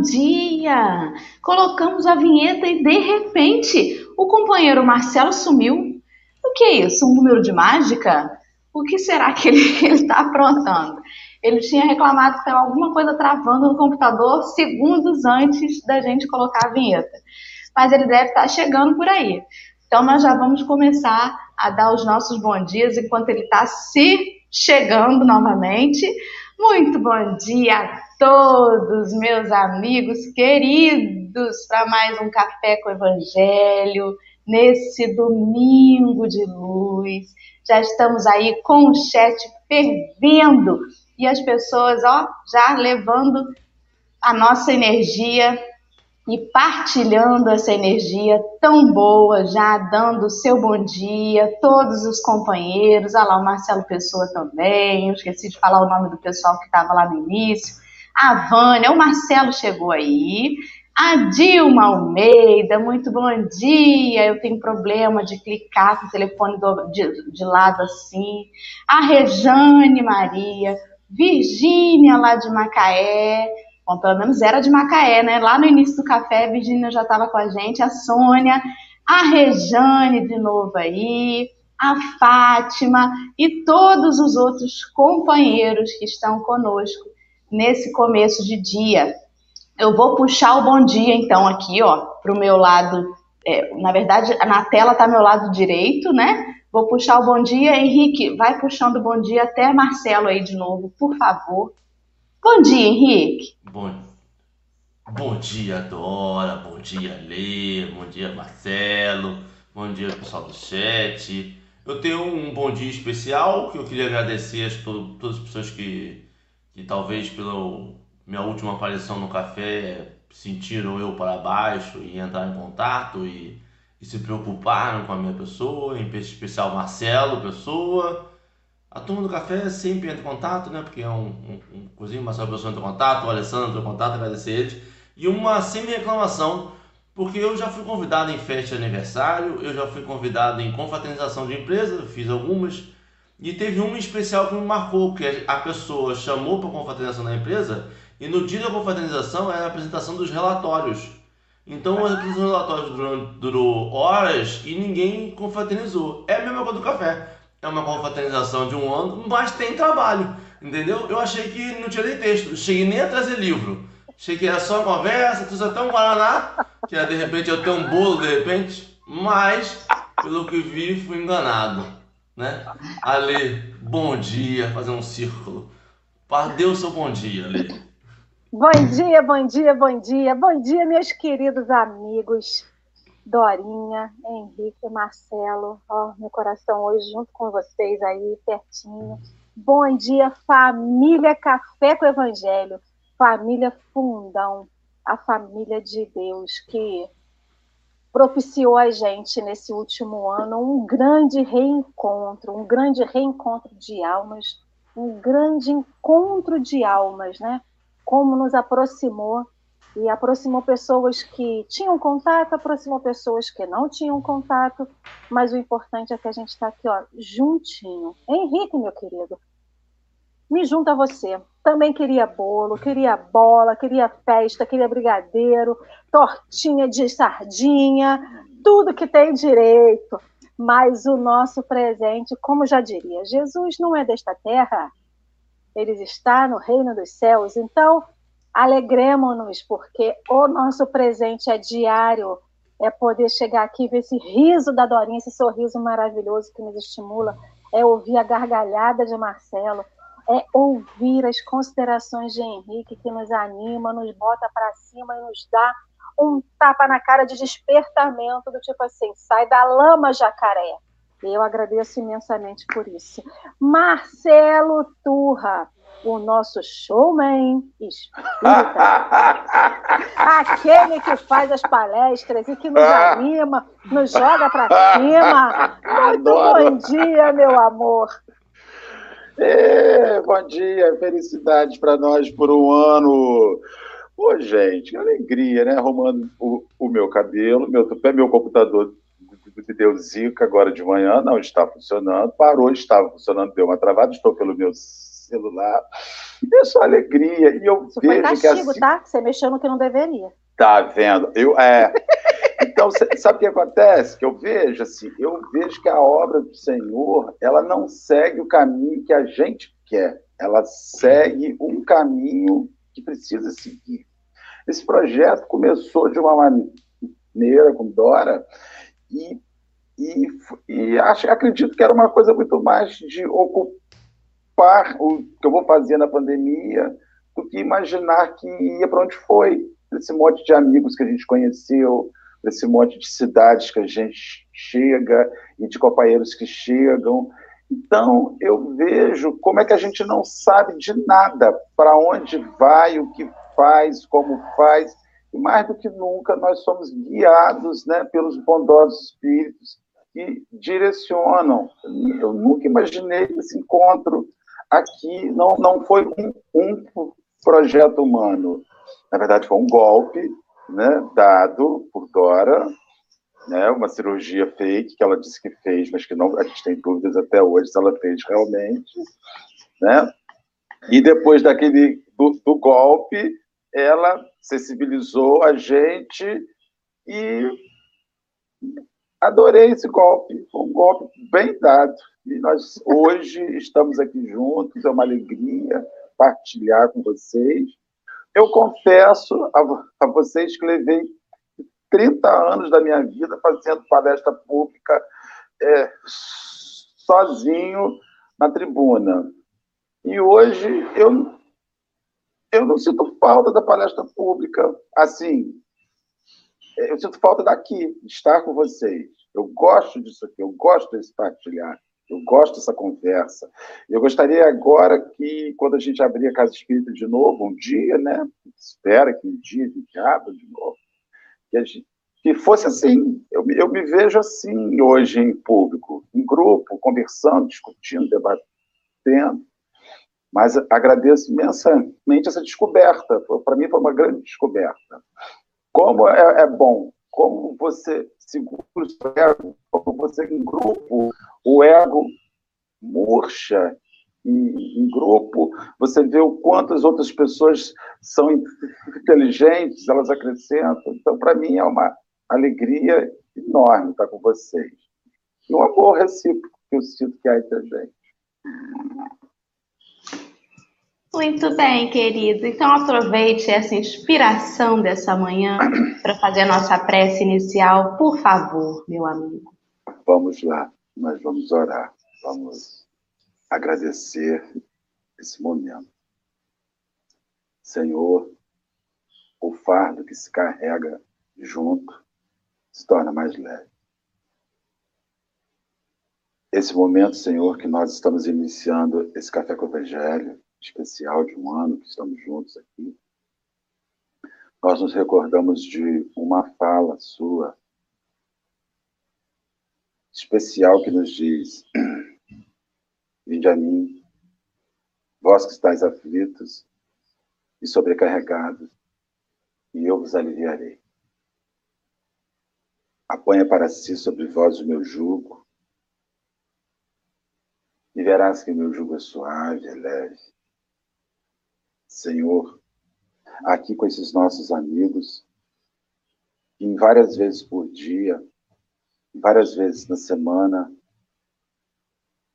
bom dia! Colocamos a vinheta e de repente o companheiro Marcelo sumiu. O que é isso? Um número de mágica? O que será que ele está aprontando? Ele tinha reclamado que estava alguma coisa travando no computador segundos antes da gente colocar a vinheta. Mas ele deve estar chegando por aí. Então nós já vamos começar a dar os nossos bons dias enquanto ele está se chegando novamente. Muito bom dia a todos, meus amigos queridos, para mais um Café com Evangelho, nesse domingo de luz. Já estamos aí com o chat fervendo e as pessoas, ó, já levando a nossa energia e partilhando essa energia tão boa, já dando o seu bom dia, todos os companheiros, olha lá o Marcelo Pessoa também, eu esqueci de falar o nome do pessoal que estava lá no início, a Vânia, o Marcelo chegou aí, a Dilma Almeida, muito bom dia. Eu tenho problema de clicar com o telefone do, de, de lado assim. A Rejane Maria, Virgínia lá de Macaé. Bom, pelo menos era de Macaé, né? Lá no início do café, a Virgínia já estava com a gente. A Sônia, a Rejane de novo aí, a Fátima e todos os outros companheiros que estão conosco nesse começo de dia. Eu vou puxar o bom dia, então, aqui, ó, para o meu lado. É, na verdade, na tela está meu lado direito, né? Vou puxar o bom dia. Henrique, vai puxando o bom dia até Marcelo aí de novo, por favor. Bom dia, Henrique. Bom, bom dia, Dora. Bom dia, Lê. Bom dia, Marcelo. Bom dia, pessoal do chat. Eu tenho um bom dia especial que eu queria agradecer a todas as pessoas que, que talvez pelo minha última aparição no café sentiram eu para baixo e entraram em contato e, e se preocuparam com a minha pessoa, em especial Marcelo, pessoa. A turma do café sempre entra em contato, né? Porque é um, um, um cozinho, Pessoa entra em contato, o Alessandro entra em contato, agradecer eles. E uma semi-reclamação, porque eu já fui convidado em festa de aniversário, eu já fui convidado em confraternização de empresa, fiz algumas, e teve uma especial que me marcou, que a pessoa chamou para a confraternização da empresa e no dia da confraternização era a apresentação dos relatórios. Então a apresentação dos relatórios durou, durou horas e ninguém confraternizou. É a mesma coisa do café. É uma confraternização de um ano, mas tem trabalho. Entendeu? Eu achei que não tinha nem texto. Cheguei nem a trazer livro. Achei que era só conversa, trouxe até um Guaraná, que era, de repente eu tenho um bolo de repente. Mas, pelo que vi, fui enganado. Né? Ale, bom dia, fazer um círculo. O seu bom dia, Ale. Bom dia, bom dia, bom dia. Bom dia, meus queridos amigos. Dorinha, Henrique, Marcelo. Ó, meu coração hoje junto com vocês aí, pertinho. Bom dia, família Café com Evangelho. Família Fundão, a família de Deus que propiciou a gente nesse último ano um grande reencontro, um grande reencontro de almas, um grande encontro de almas, né? como nos aproximou e aproximou pessoas que tinham contato, aproximou pessoas que não tinham contato, mas o importante é que a gente está aqui, ó, juntinho. Henrique, meu querido, me junta a você. Também queria bolo, queria bola, queria festa, queria brigadeiro, tortinha de sardinha, tudo que tem direito. Mas o nosso presente, como já diria, Jesus não é desta terra, ele está no reino dos céus. Então, alegremos-nos, porque o nosso presente é diário, é poder chegar aqui e ver esse riso da Dorinha, esse sorriso maravilhoso que nos estimula, é ouvir a gargalhada de Marcelo, é ouvir as considerações de Henrique que nos anima, nos bota para cima e nos dá um tapa na cara de despertamento do tipo assim, sai da lama, jacaré. Eu agradeço imensamente por isso. Marcelo Turra, o nosso showman espírita, aquele que faz as palestras e que nos anima, nos joga para cima. Muito bom dia, meu amor. É, bom dia, felicidades para nós por um ano. Ô, gente, que alegria, né? Arrumando o, o meu cabelo, meu, meu computador deu zica agora de manhã, não está funcionando, parou, estava funcionando, deu uma travada, estou pelo meu celular. E é só alegria. E eu Isso vejo foi que castigo, assim, tá? Você mexeu no que não deveria. Tá vendo? Eu, é. Então, sabe o que acontece? Que eu vejo assim, eu vejo que a obra do Senhor, ela não segue o caminho que a gente quer. Ela segue um caminho que precisa seguir. Esse projeto começou de uma maneira com Dora e, e, e acho, acredito que era uma coisa muito mais de ocupar o que eu vou fazer na pandemia do que imaginar que ia para onde foi esse monte de amigos que a gente conheceu, esse monte de cidades que a gente chega e de companheiros que chegam. Então, eu vejo como é que a gente não sabe de nada, para onde vai, o que faz, como faz, e mais do que nunca nós somos guiados né, pelos bondosos espíritos que direcionam. Eu nunca imaginei esse encontro aqui não, não foi um, um projeto humano, na verdade, foi um golpe né, dado por Dora, né, uma cirurgia fake que ela disse que fez, mas que não, a gente tem dúvidas até hoje se ela fez realmente. Né? E depois daquele do, do golpe, ela sensibilizou a gente e adorei esse golpe. Foi um golpe bem dado. E nós hoje estamos aqui juntos, é uma alegria partilhar com vocês. Eu confesso a, a vocês que levei 30 anos da minha vida fazendo palestra pública é, sozinho na tribuna. E hoje eu, eu não sinto falta da palestra pública. Assim, eu sinto falta daqui, de estar com vocês. Eu gosto disso aqui, eu gosto desse partilhar. Eu gosto dessa conversa. Eu gostaria agora que, quando a gente abrir a Casa Espírita de novo, um dia, né? Espera que um dia a gente abra de novo. Que, gente, que fosse assim. Eu, eu me vejo assim hoje em público, em grupo, conversando, discutindo, debatendo. Mas agradeço imensamente essa descoberta. Para mim foi uma grande descoberta. Como é, é bom como você segura o seu ego, como você em grupo, o ego murcha em, em, grupo, você vê o quanto as outras pessoas são inteligentes, elas acrescentam. Então, para mim, é uma alegria enorme estar com vocês. E um amor recíproco que eu sinto que há entre a gente. Muito bem, querido. Então aproveite essa inspiração dessa manhã para fazer a nossa prece inicial, por favor, meu amigo. Vamos lá, nós vamos orar, vamos agradecer esse momento. Senhor, o fardo que se carrega junto se torna mais leve. Esse momento, Senhor, que nós estamos iniciando esse café com o Evangelho, especial de um ano que estamos juntos aqui, nós nos recordamos de uma fala sua especial que nos diz: Vinde a mim, vós que estáis aflitos e sobrecarregados, e eu vos aliviarei. Apanha para si sobre vós o meu jugo, e verás que meu jugo é suave, é leve. Senhor, aqui com esses nossos amigos, em várias vezes por dia, várias vezes na semana,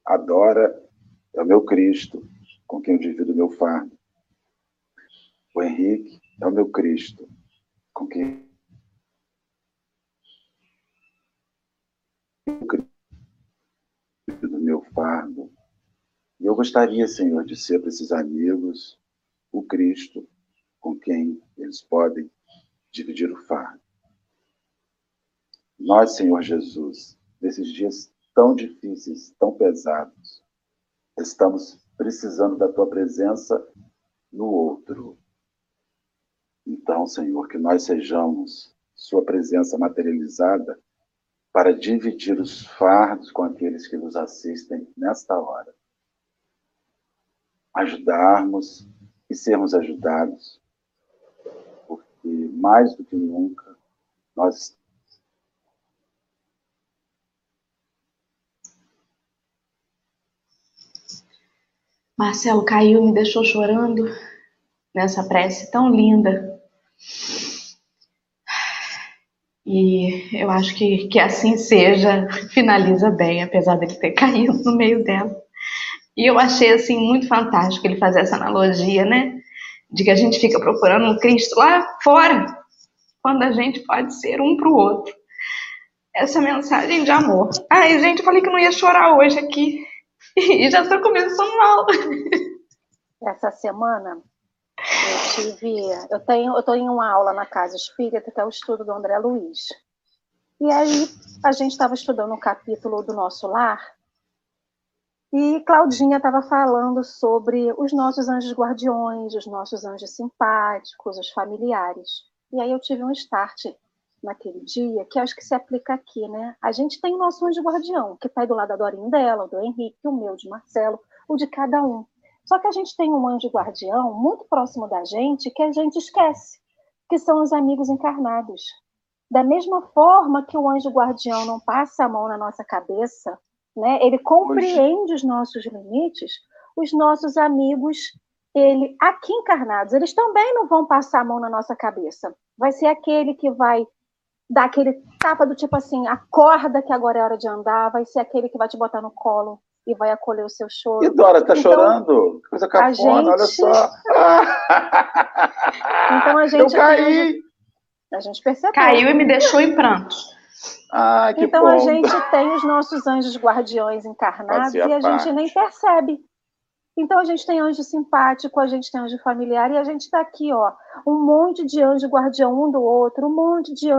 adora é o meu Cristo, com quem eu divido o meu fardo. O Henrique é o meu Cristo, com quem eu divido o meu fardo. E eu gostaria, Senhor, de ser para esses amigos o Cristo com quem eles podem dividir o fardo. Nós, Senhor Jesus, nesses dias tão difíceis, tão pesados, estamos precisando da tua presença no outro. Então, Senhor, que nós sejamos sua presença materializada para dividir os fardos com aqueles que nos assistem nesta hora. Ajudarmos e sermos ajudados, porque mais do que nunca nós Marcelo caiu me deixou chorando nessa prece tão linda. E eu acho que, que assim seja, finaliza bem, apesar dele ter caído no meio dela. E eu achei assim muito fantástico ele fazer essa analogia, né? De que a gente fica procurando um Cristo lá fora, quando a gente pode ser um para o outro. Essa mensagem de amor. Ai, gente, eu falei que não ia chorar hoje aqui. E já estou começando mal. Essa semana eu tive, eu tenho, eu estou em uma aula na casa espírita que é o estudo do André Luiz. E aí a gente estava estudando um capítulo do nosso lar e Claudinha estava falando sobre os nossos anjos guardiões, os nossos anjos simpáticos, os familiares. E aí eu tive um start naquele dia que acho que se aplica aqui, né? A gente tem o nosso anjo guardião, que está do lado da Dorinha dela, do Henrique, o meu, de Marcelo, o de cada um. Só que a gente tem um anjo guardião muito próximo da gente que a gente esquece, que são os amigos encarnados. Da mesma forma que o anjo guardião não passa a mão na nossa cabeça, né? Ele compreende os nossos limites, os nossos amigos, ele aqui encarnados, eles também não vão passar a mão na nossa cabeça. Vai ser aquele que vai dar aquele tapa do tipo assim, acorda que agora é hora de andar, vai ser aquele que vai te botar no colo, e vai acolher o seu choro. E Dora, tá então, chorando? Coisa cafona, gente... olha só. então a gente. Eu caí. A gente percebeu. Caiu e me deixou em prantos. Ah, que então bom. a gente tem os nossos anjos guardiões encarnados e a parte. gente nem percebe. Então a gente tem anjo simpático, a gente tem anjo familiar e a gente está aqui, ó, um monte de anjo guardião um do outro, um monte de,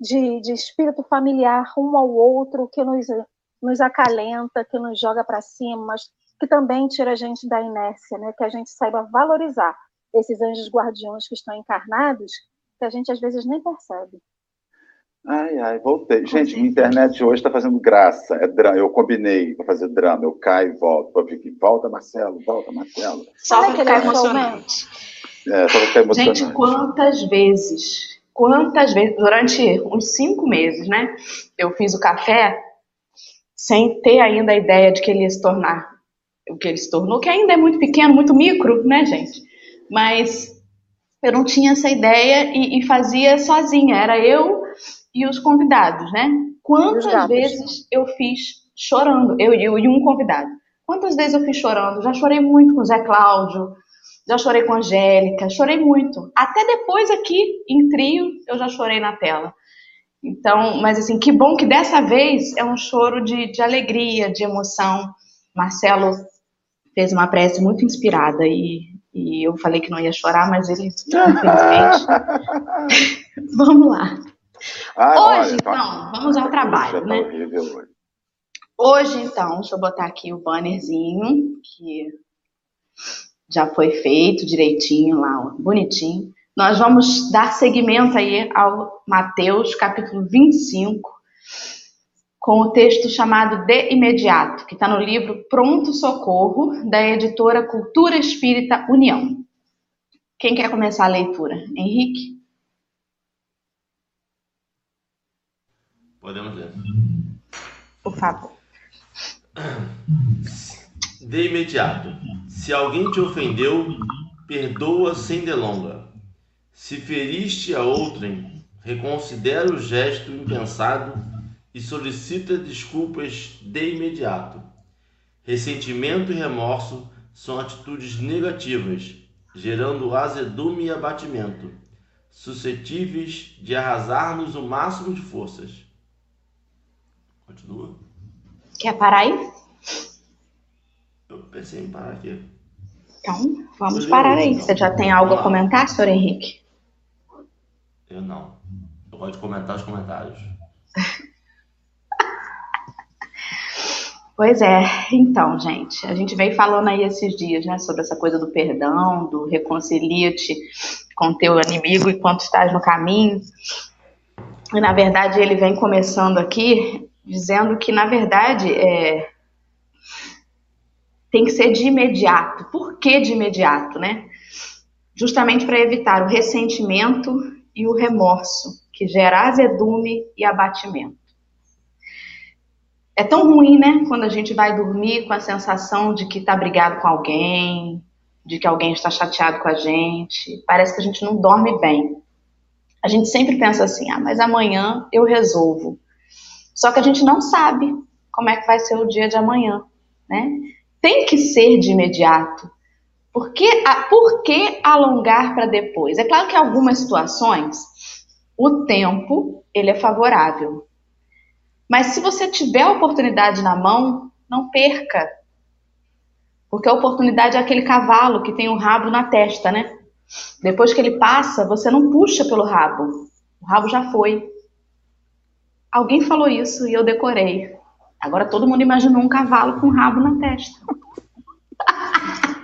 de, de espírito familiar um ao outro que nos nos acalenta, que nos joga para cima, mas que também tira a gente da inércia, né? Que a gente saiba valorizar esses anjos guardiões que estão encarnados, que a gente às vezes nem percebe. Ai, ai, voltei. Gente, minha internet hoje está fazendo graça. É drama. Eu combinei para fazer drama. Eu caio e volto. Para que volta, Marcelo, volta, Marcelo. Só para ficar emocionante. É, só ficar emocionante. Gente, quantas vezes, quantas vezes, durante uns cinco meses, né? Eu fiz o café sem ter ainda a ideia de que ele ia se tornar o que ele se tornou, que ainda é muito pequeno, muito micro, né, gente? Mas eu não tinha essa ideia e, e fazia sozinha, era eu e os convidados, né? Quantas vezes eu fiz chorando, eu, eu e um convidado? Quantas vezes eu fiz chorando? Já chorei muito com o Zé Cláudio, já chorei com a Angélica, chorei muito. Até depois aqui, em trio, eu já chorei na tela. Então, mas assim, que bom que dessa vez é um choro de, de alegria, de emoção. Marcelo fez uma prece muito inspirada e, e eu falei que não ia chorar, mas ele, infelizmente. vamos lá. Ah, hoje, olha, então, tá... vamos ao trabalho, né? Hoje, então, deixa eu botar aqui o bannerzinho que já foi feito direitinho lá, bonitinho. Nós vamos dar seguimento aí ao Mateus, capítulo 25, com o texto chamado De Imediato, que está no livro Pronto Socorro, da editora Cultura Espírita União. Quem quer começar a leitura? Henrique? Podemos ler. Por favor. De imediato. Se alguém te ofendeu, perdoa sem delonga se feriste a outrem, reconsidera o gesto impensado e solicita desculpas de imediato. Ressentimento e remorso são atitudes negativas, gerando azedume e abatimento, suscetíveis de arrasar-nos o máximo de forças. Continua. Quer parar aí? Eu pensei em parar aqui. Então, vamos parar aí. Então. Você já tem algo a comentar, senhor Henrique? Eu não. Eu gosto de comentar os comentários. Pois é, então, gente, a gente vem falando aí esses dias, né, sobre essa coisa do perdão, do reconcilia-te com teu inimigo enquanto estás no caminho. E na verdade ele vem começando aqui dizendo que na verdade é, tem que ser de imediato. Por que de imediato, né? Justamente para evitar o ressentimento e o remorso, que gera azedume e abatimento. é tão ruim, né? Quando a gente vai dormir com a sensação de que está brigado com alguém, de que alguém está chateado com a gente. Parece que a gente não dorme bem. A gente sempre pensa assim, ah, mas amanhã eu resolvo. Só que a gente não sabe como é que vai ser o dia de amanhã, né? Tem que ser de imediato. Por que, por que alongar para depois? É claro que em algumas situações o tempo ele é favorável. Mas se você tiver a oportunidade na mão, não perca. Porque a oportunidade é aquele cavalo que tem o um rabo na testa, né? Depois que ele passa, você não puxa pelo rabo. O rabo já foi. Alguém falou isso e eu decorei. Agora todo mundo imaginou um cavalo com rabo na testa.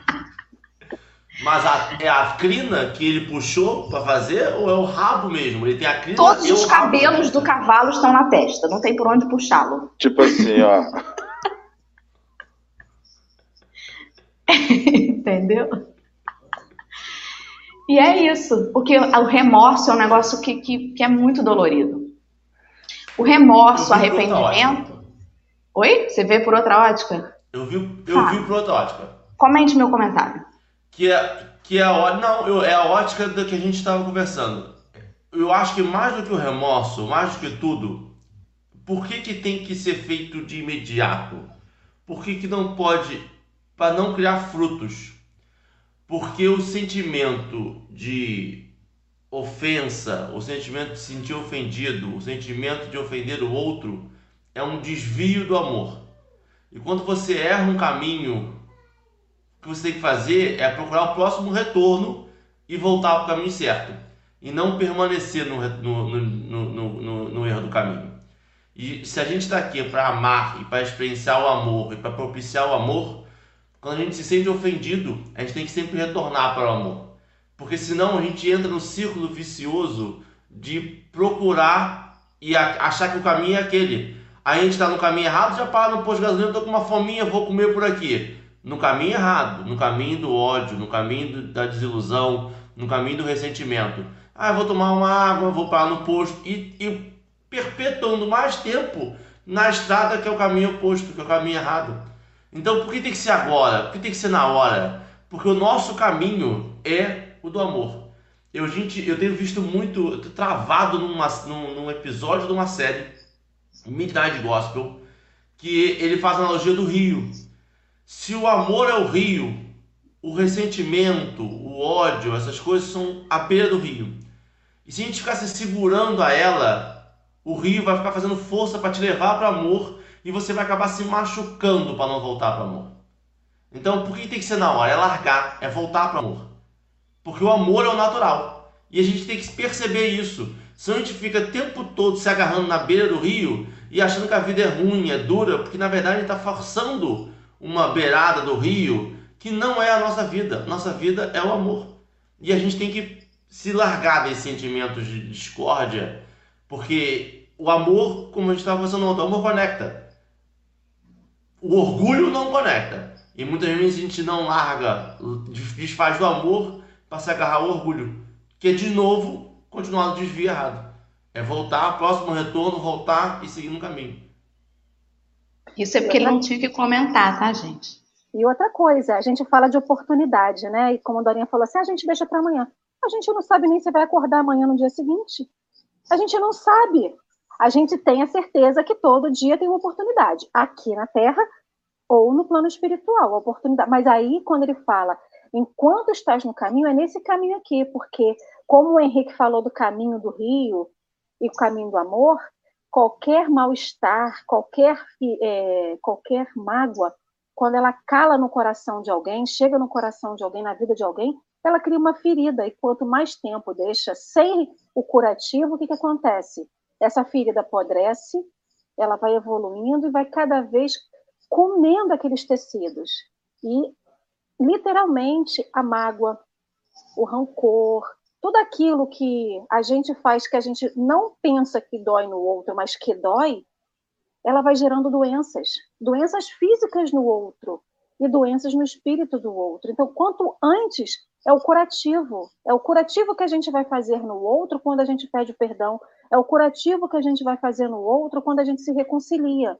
Mas a, é a crina que ele puxou para fazer ou é o rabo mesmo? Ele tem a crina Todos os cabelos do cavalo estão na testa, não tem por onde puxá-lo. Tipo assim, ó. Entendeu? E é isso, porque o remorso é um negócio que, que, que é muito dolorido. O remorso, o arrependimento. Oi? Você vê por outra ótica? Eu vi, eu tá. vi por outra ótica. Comente meu comentário. Que é, que é a, não, eu, é a ótica da que a gente estava conversando. Eu acho que mais do que o remorso, mais do que tudo, por que, que tem que ser feito de imediato? Por que, que não pode, para não criar frutos? Porque o sentimento de ofensa, o sentimento de se sentir ofendido, o sentimento de ofender o outro é um desvio do amor. E quando você erra um caminho, o que você tem que fazer é procurar o próximo retorno e voltar para o caminho certo. E não permanecer no, no, no, no, erro do caminho. E se a gente está aqui para amar e para experienciar o amor e para propiciar o amor, quando a gente se sente ofendido, a gente tem que sempre retornar para o amor. Porque senão a gente entra no círculo vicioso de procurar e achar que o caminho é aquele. Aí a gente está no caminho errado, já para no posto de gasolina, estou com uma fominha, vou comer por aqui. No caminho errado, no caminho do ódio, no caminho do, da desilusão, no caminho do ressentimento. Ah, vou tomar uma água, vou parar no posto e, e perpetuando mais tempo na estrada que é o caminho oposto, que é o caminho errado. Então, por que tem que ser agora? Por que tem que ser na hora? Porque o nosso caminho é o do amor. Eu, gente, eu tenho visto muito, travado numa, num, num episódio de uma série, Midnight Gospel, que ele faz analogia do rio. Se o amor é o rio, o ressentimento, o ódio, essas coisas são a beira do rio. E se a gente ficar se segurando a ela, o rio vai ficar fazendo força para te levar para o amor e você vai acabar se machucando para não voltar para o amor. Então, por que tem que ser na hora? É largar, é voltar para o amor. Porque o amor é o natural. E a gente tem que perceber isso. Se a gente fica o tempo todo se agarrando na beira do rio e achando que a vida é ruim, é dura, porque na verdade está forçando uma beirada do rio que não é a nossa vida. Nossa vida é o amor. E a gente tem que se largar desses sentimentos de discórdia, porque o amor, como a gente estava falando ontem, o amor conecta o orgulho não conecta. E muitas vezes a gente não larga, desfaz do amor para se agarrar ao orgulho. Que de novo continuar no desvio errado. É voltar, próximo retorno, voltar e seguir no caminho. Isso é porque ele não tinha que comentar, tá, gente? E outra coisa, a gente fala de oportunidade, né? E como a Dorinha falou assim, a gente deixa para amanhã. A gente não sabe nem se vai acordar amanhã no dia seguinte. A gente não sabe a gente tem a certeza que todo dia tem uma oportunidade, aqui na Terra ou no plano espiritual, a oportunidade. Mas aí, quando ele fala, enquanto estás no caminho, é nesse caminho aqui, porque, como o Henrique falou do caminho do rio e o caminho do amor, qualquer mal-estar, qualquer, é, qualquer mágoa, quando ela cala no coração de alguém, chega no coração de alguém, na vida de alguém, ela cria uma ferida. E quanto mais tempo deixa sem o curativo, o que, que acontece? essa ferida apodrece, ela vai evoluindo e vai cada vez comendo aqueles tecidos. E, literalmente, a mágoa, o rancor, tudo aquilo que a gente faz que a gente não pensa que dói no outro, mas que dói, ela vai gerando doenças, doenças físicas no outro e doenças no espírito do outro. Então, quanto antes é o curativo, é o curativo que a gente vai fazer no outro quando a gente pede perdão, é o curativo que a gente vai fazer no outro quando a gente se reconcilia.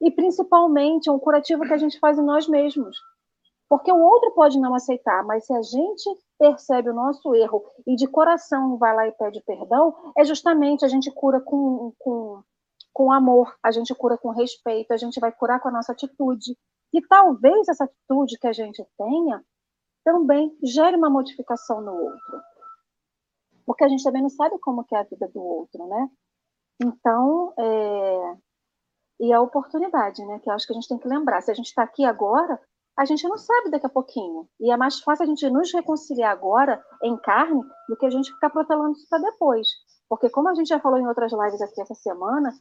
e principalmente é um curativo que a gente faz em nós mesmos. Porque o outro pode não aceitar, mas se a gente percebe o nosso erro e de coração vai lá e pede perdão, é justamente a gente cura com, com, com amor, a gente cura com respeito, a gente vai curar com a nossa atitude. E talvez essa atitude que a gente tenha também gere uma modificação no outro. Porque a gente também não sabe como que é a vida do outro, né? Então, é... e a oportunidade, né? Que eu acho que a gente tem que lembrar. Se a gente está aqui agora, a gente não sabe daqui a pouquinho. E é mais fácil a gente nos reconciliar agora, em carne, do que a gente ficar protelando isso para depois. Porque, como a gente já falou em outras lives aqui essa semana,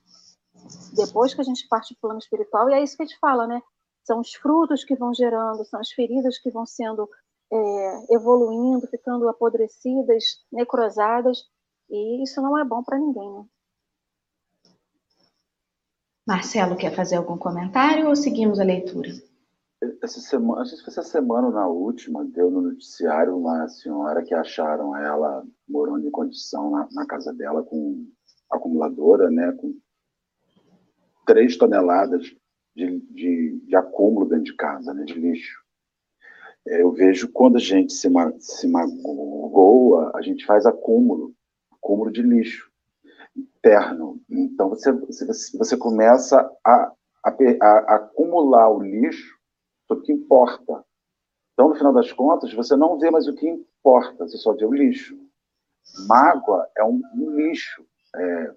depois que a gente parte do plano espiritual, e é isso que a gente fala, né? São os frutos que vão gerando, são as feridas que vão sendo é, evoluindo, ficando apodrecidas, necrosadas, e isso não é bom para ninguém, né? Marcelo, quer fazer algum comentário ou seguimos a leitura? Essa semana, acho que foi essa semana na última, deu no noticiário uma senhora que acharam ela morando em condição na, na casa dela com acumuladora, né, com três toneladas de, de, de, acúmulo dentro de casa, né, de lixo. É, eu vejo quando a gente se, se magoa, a gente faz acúmulo, acúmulo de lixo interno. Então você, você, você começa a, a, a acumular o lixo sobre o que importa. Então, no final das contas, você não vê mais o que importa, você só vê o lixo. Mágoa é um, um lixo. É,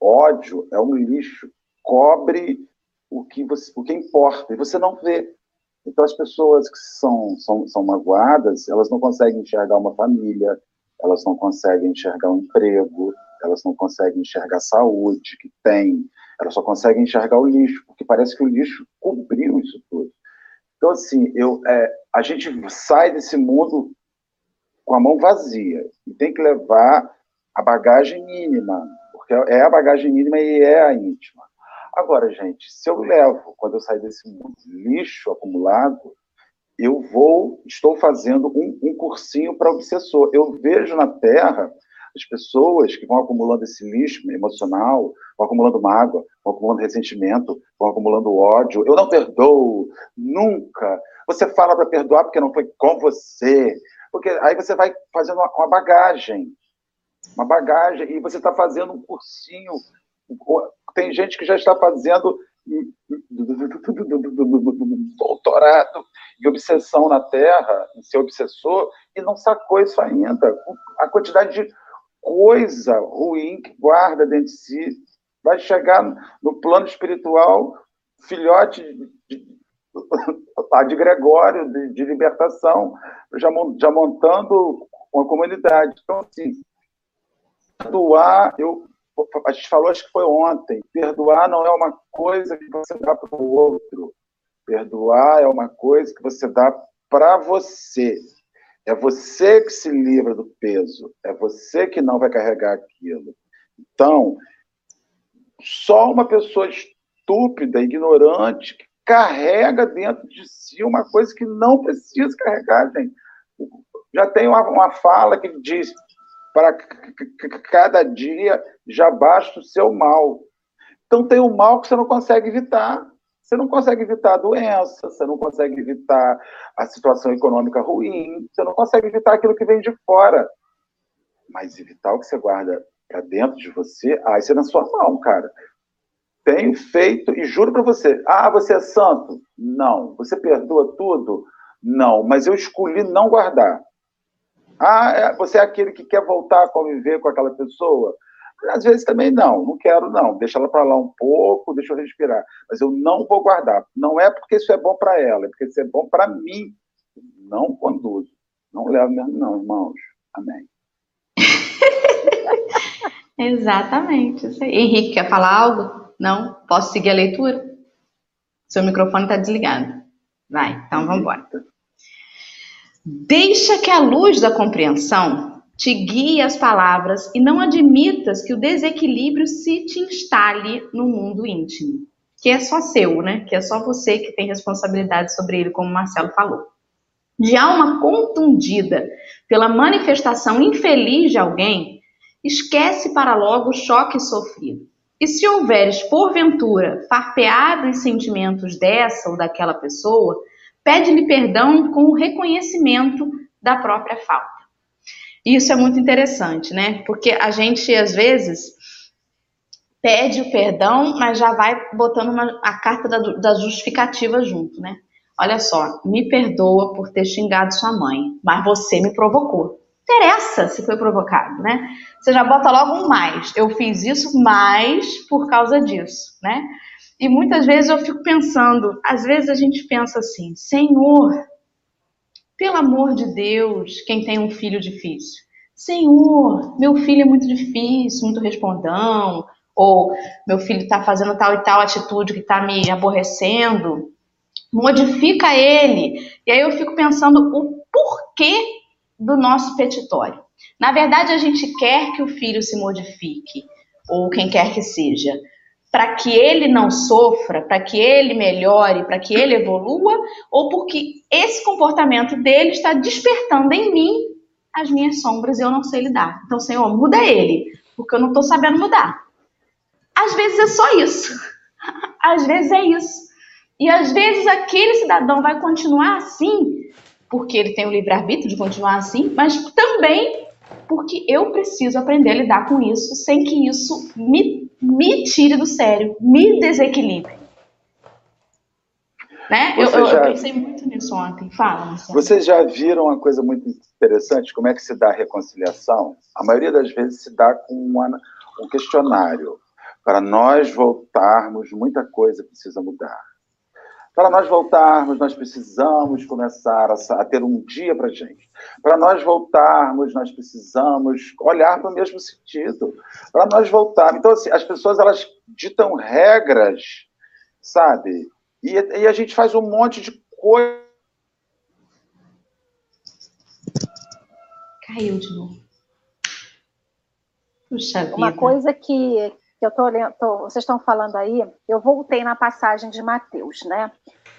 ódio é um lixo. Cobre o que, você, o que importa e você não vê. Então, as pessoas que são, são, são magoadas, elas não conseguem enxergar uma família, elas não conseguem enxergar um emprego, elas não conseguem enxergar a saúde que tem, elas só conseguem enxergar o lixo, porque parece que o lixo cobriu isso tudo. Então, assim, eu, é, a gente sai desse mundo com a mão vazia e tem que levar a bagagem mínima, porque é a bagagem mínima e é a íntima. Agora, gente, se eu levo, quando eu sair desse mundo, lixo acumulado, eu vou, estou fazendo um, um cursinho para obsessor. Eu vejo na Terra as pessoas que vão acumulando esse lixo emocional, vão acumulando mágoa, vão acumulando ressentimento, vão acumulando ódio. Eu não perdoo, nunca. Você fala para perdoar porque não foi com você. Porque aí você vai fazendo uma, bagagem. Uma bagagem. E você está fazendo um cursinho. Tem gente que já está fazendo doutorado e obsessão na Terra, em ser obsessor, e não sacou isso ainda. A quantidade de coisa ruim que guarda dentro de si, vai chegar no plano espiritual, filhote de, de, de Gregório, de, de, libertação, já, já montando uma comunidade. Então, assim, perdoar, eu, a gente falou, acho que foi ontem, perdoar não é uma coisa que você dá para o outro, perdoar é uma coisa que você dá para você. É você que se livra do peso, é você que não vai carregar aquilo. Então, só uma pessoa estúpida, ignorante, que carrega dentro de si uma coisa que não precisa carregar, gente. Já tem uma, uma fala que diz: para cada dia já basta o seu mal. Então, tem um mal que você não consegue evitar. Você não consegue evitar a doença, você não consegue evitar a situação econômica ruim, você não consegue evitar aquilo que vem de fora. Mas evitar o que você guarda para dentro de você, ah, isso é na sua mão, cara. Tenho feito e juro para você. Ah, você é santo? Não. Você perdoa tudo? Não. Mas eu escolhi não guardar. Ah, é, você é aquele que quer voltar a conviver com aquela pessoa? Às vezes também não, não quero não, deixa ela para lá um pouco, deixa eu respirar. Mas eu não vou guardar. Não é porque isso é bom para ela, é porque isso é bom para mim. Não conduzo. Não levo mesmo não, irmãos. Amém. Exatamente. Henrique, quer falar algo? Não? Posso seguir a leitura? Seu microfone está desligado. Vai, então vamos embora. Deixa que a luz da compreensão te guie as palavras e não admitas que o desequilíbrio se te instale no mundo íntimo, que é só seu, né? Que é só você que tem responsabilidade sobre ele, como o Marcelo falou. De alma contundida pela manifestação infeliz de alguém, esquece para logo o choque sofrido. E se houveres, porventura, farpeado em sentimentos dessa ou daquela pessoa, pede-lhe perdão com o reconhecimento da própria falta. Isso é muito interessante, né? Porque a gente, às vezes, pede o perdão, mas já vai botando uma, a carta da, da justificativa junto, né? Olha só, me perdoa por ter xingado sua mãe, mas você me provocou. Interessa se foi provocado, né? Você já bota logo um mais. Eu fiz isso mais por causa disso, né? E muitas vezes eu fico pensando, às vezes a gente pensa assim, Senhor, pelo amor de Deus, quem tem um filho difícil. Senhor, meu filho é muito difícil, muito respondão, ou meu filho está fazendo tal e tal atitude que está me aborrecendo, modifica ele. E aí eu fico pensando o porquê do nosso petitório. Na verdade, a gente quer que o filho se modifique, ou quem quer que seja, para que ele não sofra, para que ele melhore, para que ele evolua, ou porque esse comportamento dele está despertando em mim as minhas sombras e eu não sei lidar. Então, Senhor, muda ele, porque eu não estou sabendo mudar. Às vezes é só isso. Às vezes é isso. E às vezes aquele cidadão vai continuar assim, porque ele tem o livre-arbítrio de continuar assim, mas também porque eu preciso aprender a lidar com isso sem que isso me, me tire do sério, me desequilibre. Né? Eu, já... eu, pensei muito nisso ontem. Fala, Marcelo. Vocês já viram uma coisa muito interessante? Como é que se dá a reconciliação? A maioria das vezes se dá com uma, um questionário. Para nós voltarmos, muita coisa precisa mudar. Para nós voltarmos, nós precisamos começar a, a ter um dia para gente. Para nós voltarmos, nós precisamos olhar para o mesmo sentido. Para nós voltarmos. Então, assim, as pessoas elas ditam regras, sabe? E, e a gente faz um monte de coisa. Caiu de novo. Puxa vida. Uma coisa que, que eu tô, tô, vocês estão falando aí, eu voltei na passagem de Mateus, né?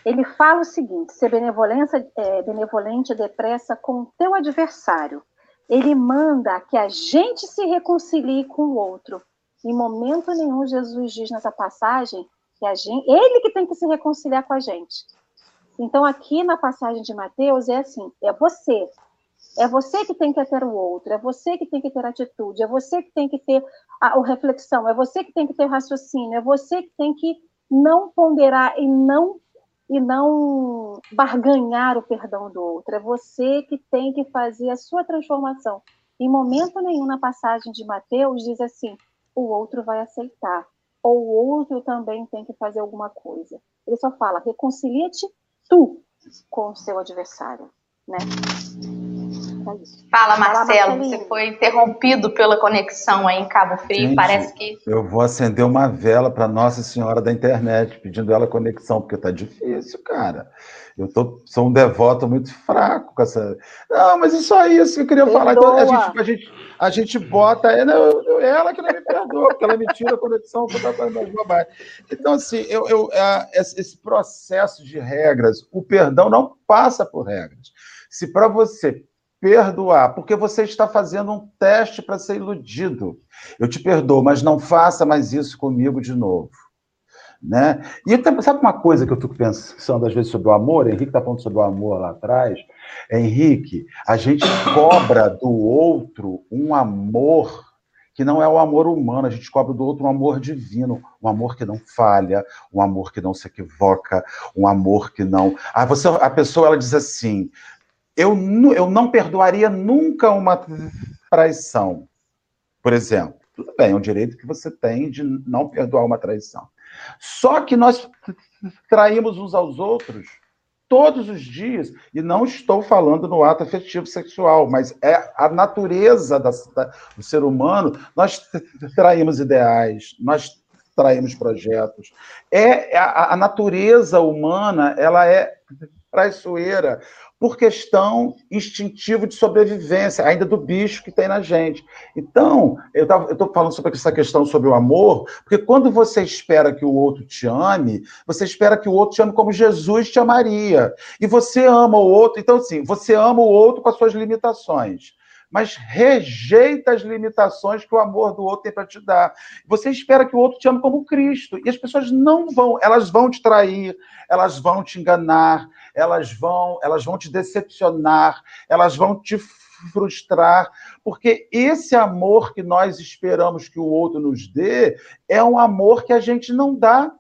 Ele fala o seguinte: ser benevolência, é, benevolente depressa com o teu adversário. Ele manda que a gente se reconcilie com o outro. Em momento nenhum, Jesus diz nessa passagem que a gente, ele que tem que se reconciliar com a gente. Então, aqui na passagem de Mateus, é assim: é você. É você que tem que ter o outro, é você que tem que ter atitude, é você que tem que ter a, a reflexão, é você que tem que ter raciocínio, é você que tem que não ponderar e não e não barganhar o perdão do outro. É você que tem que fazer a sua transformação. Em momento nenhum na passagem de Mateus diz assim: o outro vai aceitar ou o outro também tem que fazer alguma coisa. Ele só fala: reconcilia-te tu com o seu adversário, né? É Fala, Marcelo, você foi interrompido pela conexão aí em Cabo Frio, Gente, parece que... Eu vou acender uma vela para Nossa Senhora da Internet, pedindo ela conexão, porque tá difícil, cara. Eu tô, sou um devoto muito fraco com essa... Não, mas isso aí, assim, eu queria Perdoa. falar, então, a gente, a gente a gente bota ela, ela que não me perdoa, porque ela me tira a conexão com o bobagem. Então, assim, eu, eu, esse processo de regras, o perdão não passa por regras. Se para você perdoar, porque você está fazendo um teste para ser iludido. Eu te perdoo, mas não faça mais isso comigo de novo. Né? E sabe uma coisa que eu fico pensando às vezes sobre o amor? Henrique está falando sobre o amor lá atrás. Henrique, a gente cobra do outro um amor que não é o amor humano, a gente cobra do outro um amor divino, um amor que não falha, um amor que não se equivoca, um amor que não. Ah, você, a pessoa ela diz assim: eu, eu não perdoaria nunca uma traição, por exemplo. Tudo bem, é um direito que você tem de não perdoar uma traição. Só que nós traímos uns aos outros todos os dias, e não estou falando no ato afetivo sexual, mas é a natureza da, da, do ser humano. Nós traímos ideais, nós traímos projetos. É, é a, a natureza humana, ela é traiçoeira por questão instintiva de sobrevivência, ainda do bicho que tem na gente. Então, eu estou falando sobre essa questão sobre o amor, porque quando você espera que o outro te ame, você espera que o outro te ame como Jesus te amaria. E você ama o outro, então, assim, você ama o outro com as suas limitações. Mas rejeita as limitações que o amor do outro tem para te dar. Você espera que o outro te ame como Cristo. E as pessoas não vão, elas vão te trair, elas vão te enganar, elas vão, elas vão te decepcionar, elas vão te frustrar, porque esse amor que nós esperamos que o outro nos dê é um amor que a gente não dá.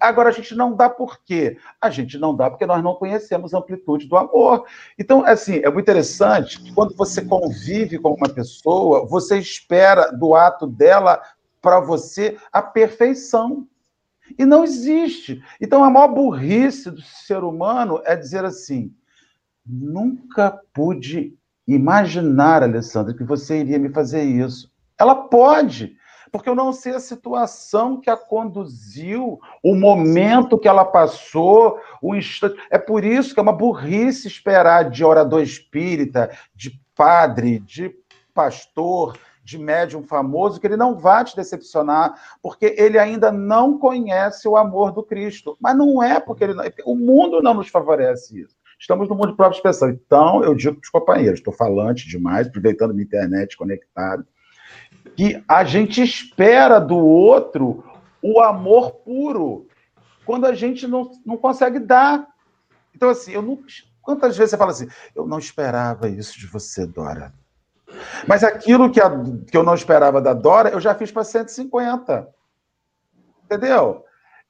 Agora, a gente não dá por quê? A gente não dá porque nós não conhecemos a amplitude do amor. Então, assim, é muito interessante que quando você convive com uma pessoa, você espera do ato dela para você a perfeição. E não existe. Então, a maior burrice do ser humano é dizer assim: nunca pude imaginar, Alessandra, que você iria me fazer isso. Ela pode, porque eu não sei a situação que a conduziu, o momento que ela passou, o instante. É por isso que é uma burrice esperar de orador espírita, de padre, de pastor, de médium famoso, que ele não vai te decepcionar, porque ele ainda não conhece o amor do Cristo. Mas não é porque ele, o mundo não nos favorece isso. Estamos no mundo de própria expressão. Então, eu digo para os companheiros, estou falante demais, aproveitando minha internet conectada, que a gente espera do outro o amor puro, quando a gente não, não consegue dar. Então, assim, eu não, quantas vezes você fala assim, eu não esperava isso de você, Dora. Mas aquilo que, a, que eu não esperava da Dora, eu já fiz para 150. Entendeu?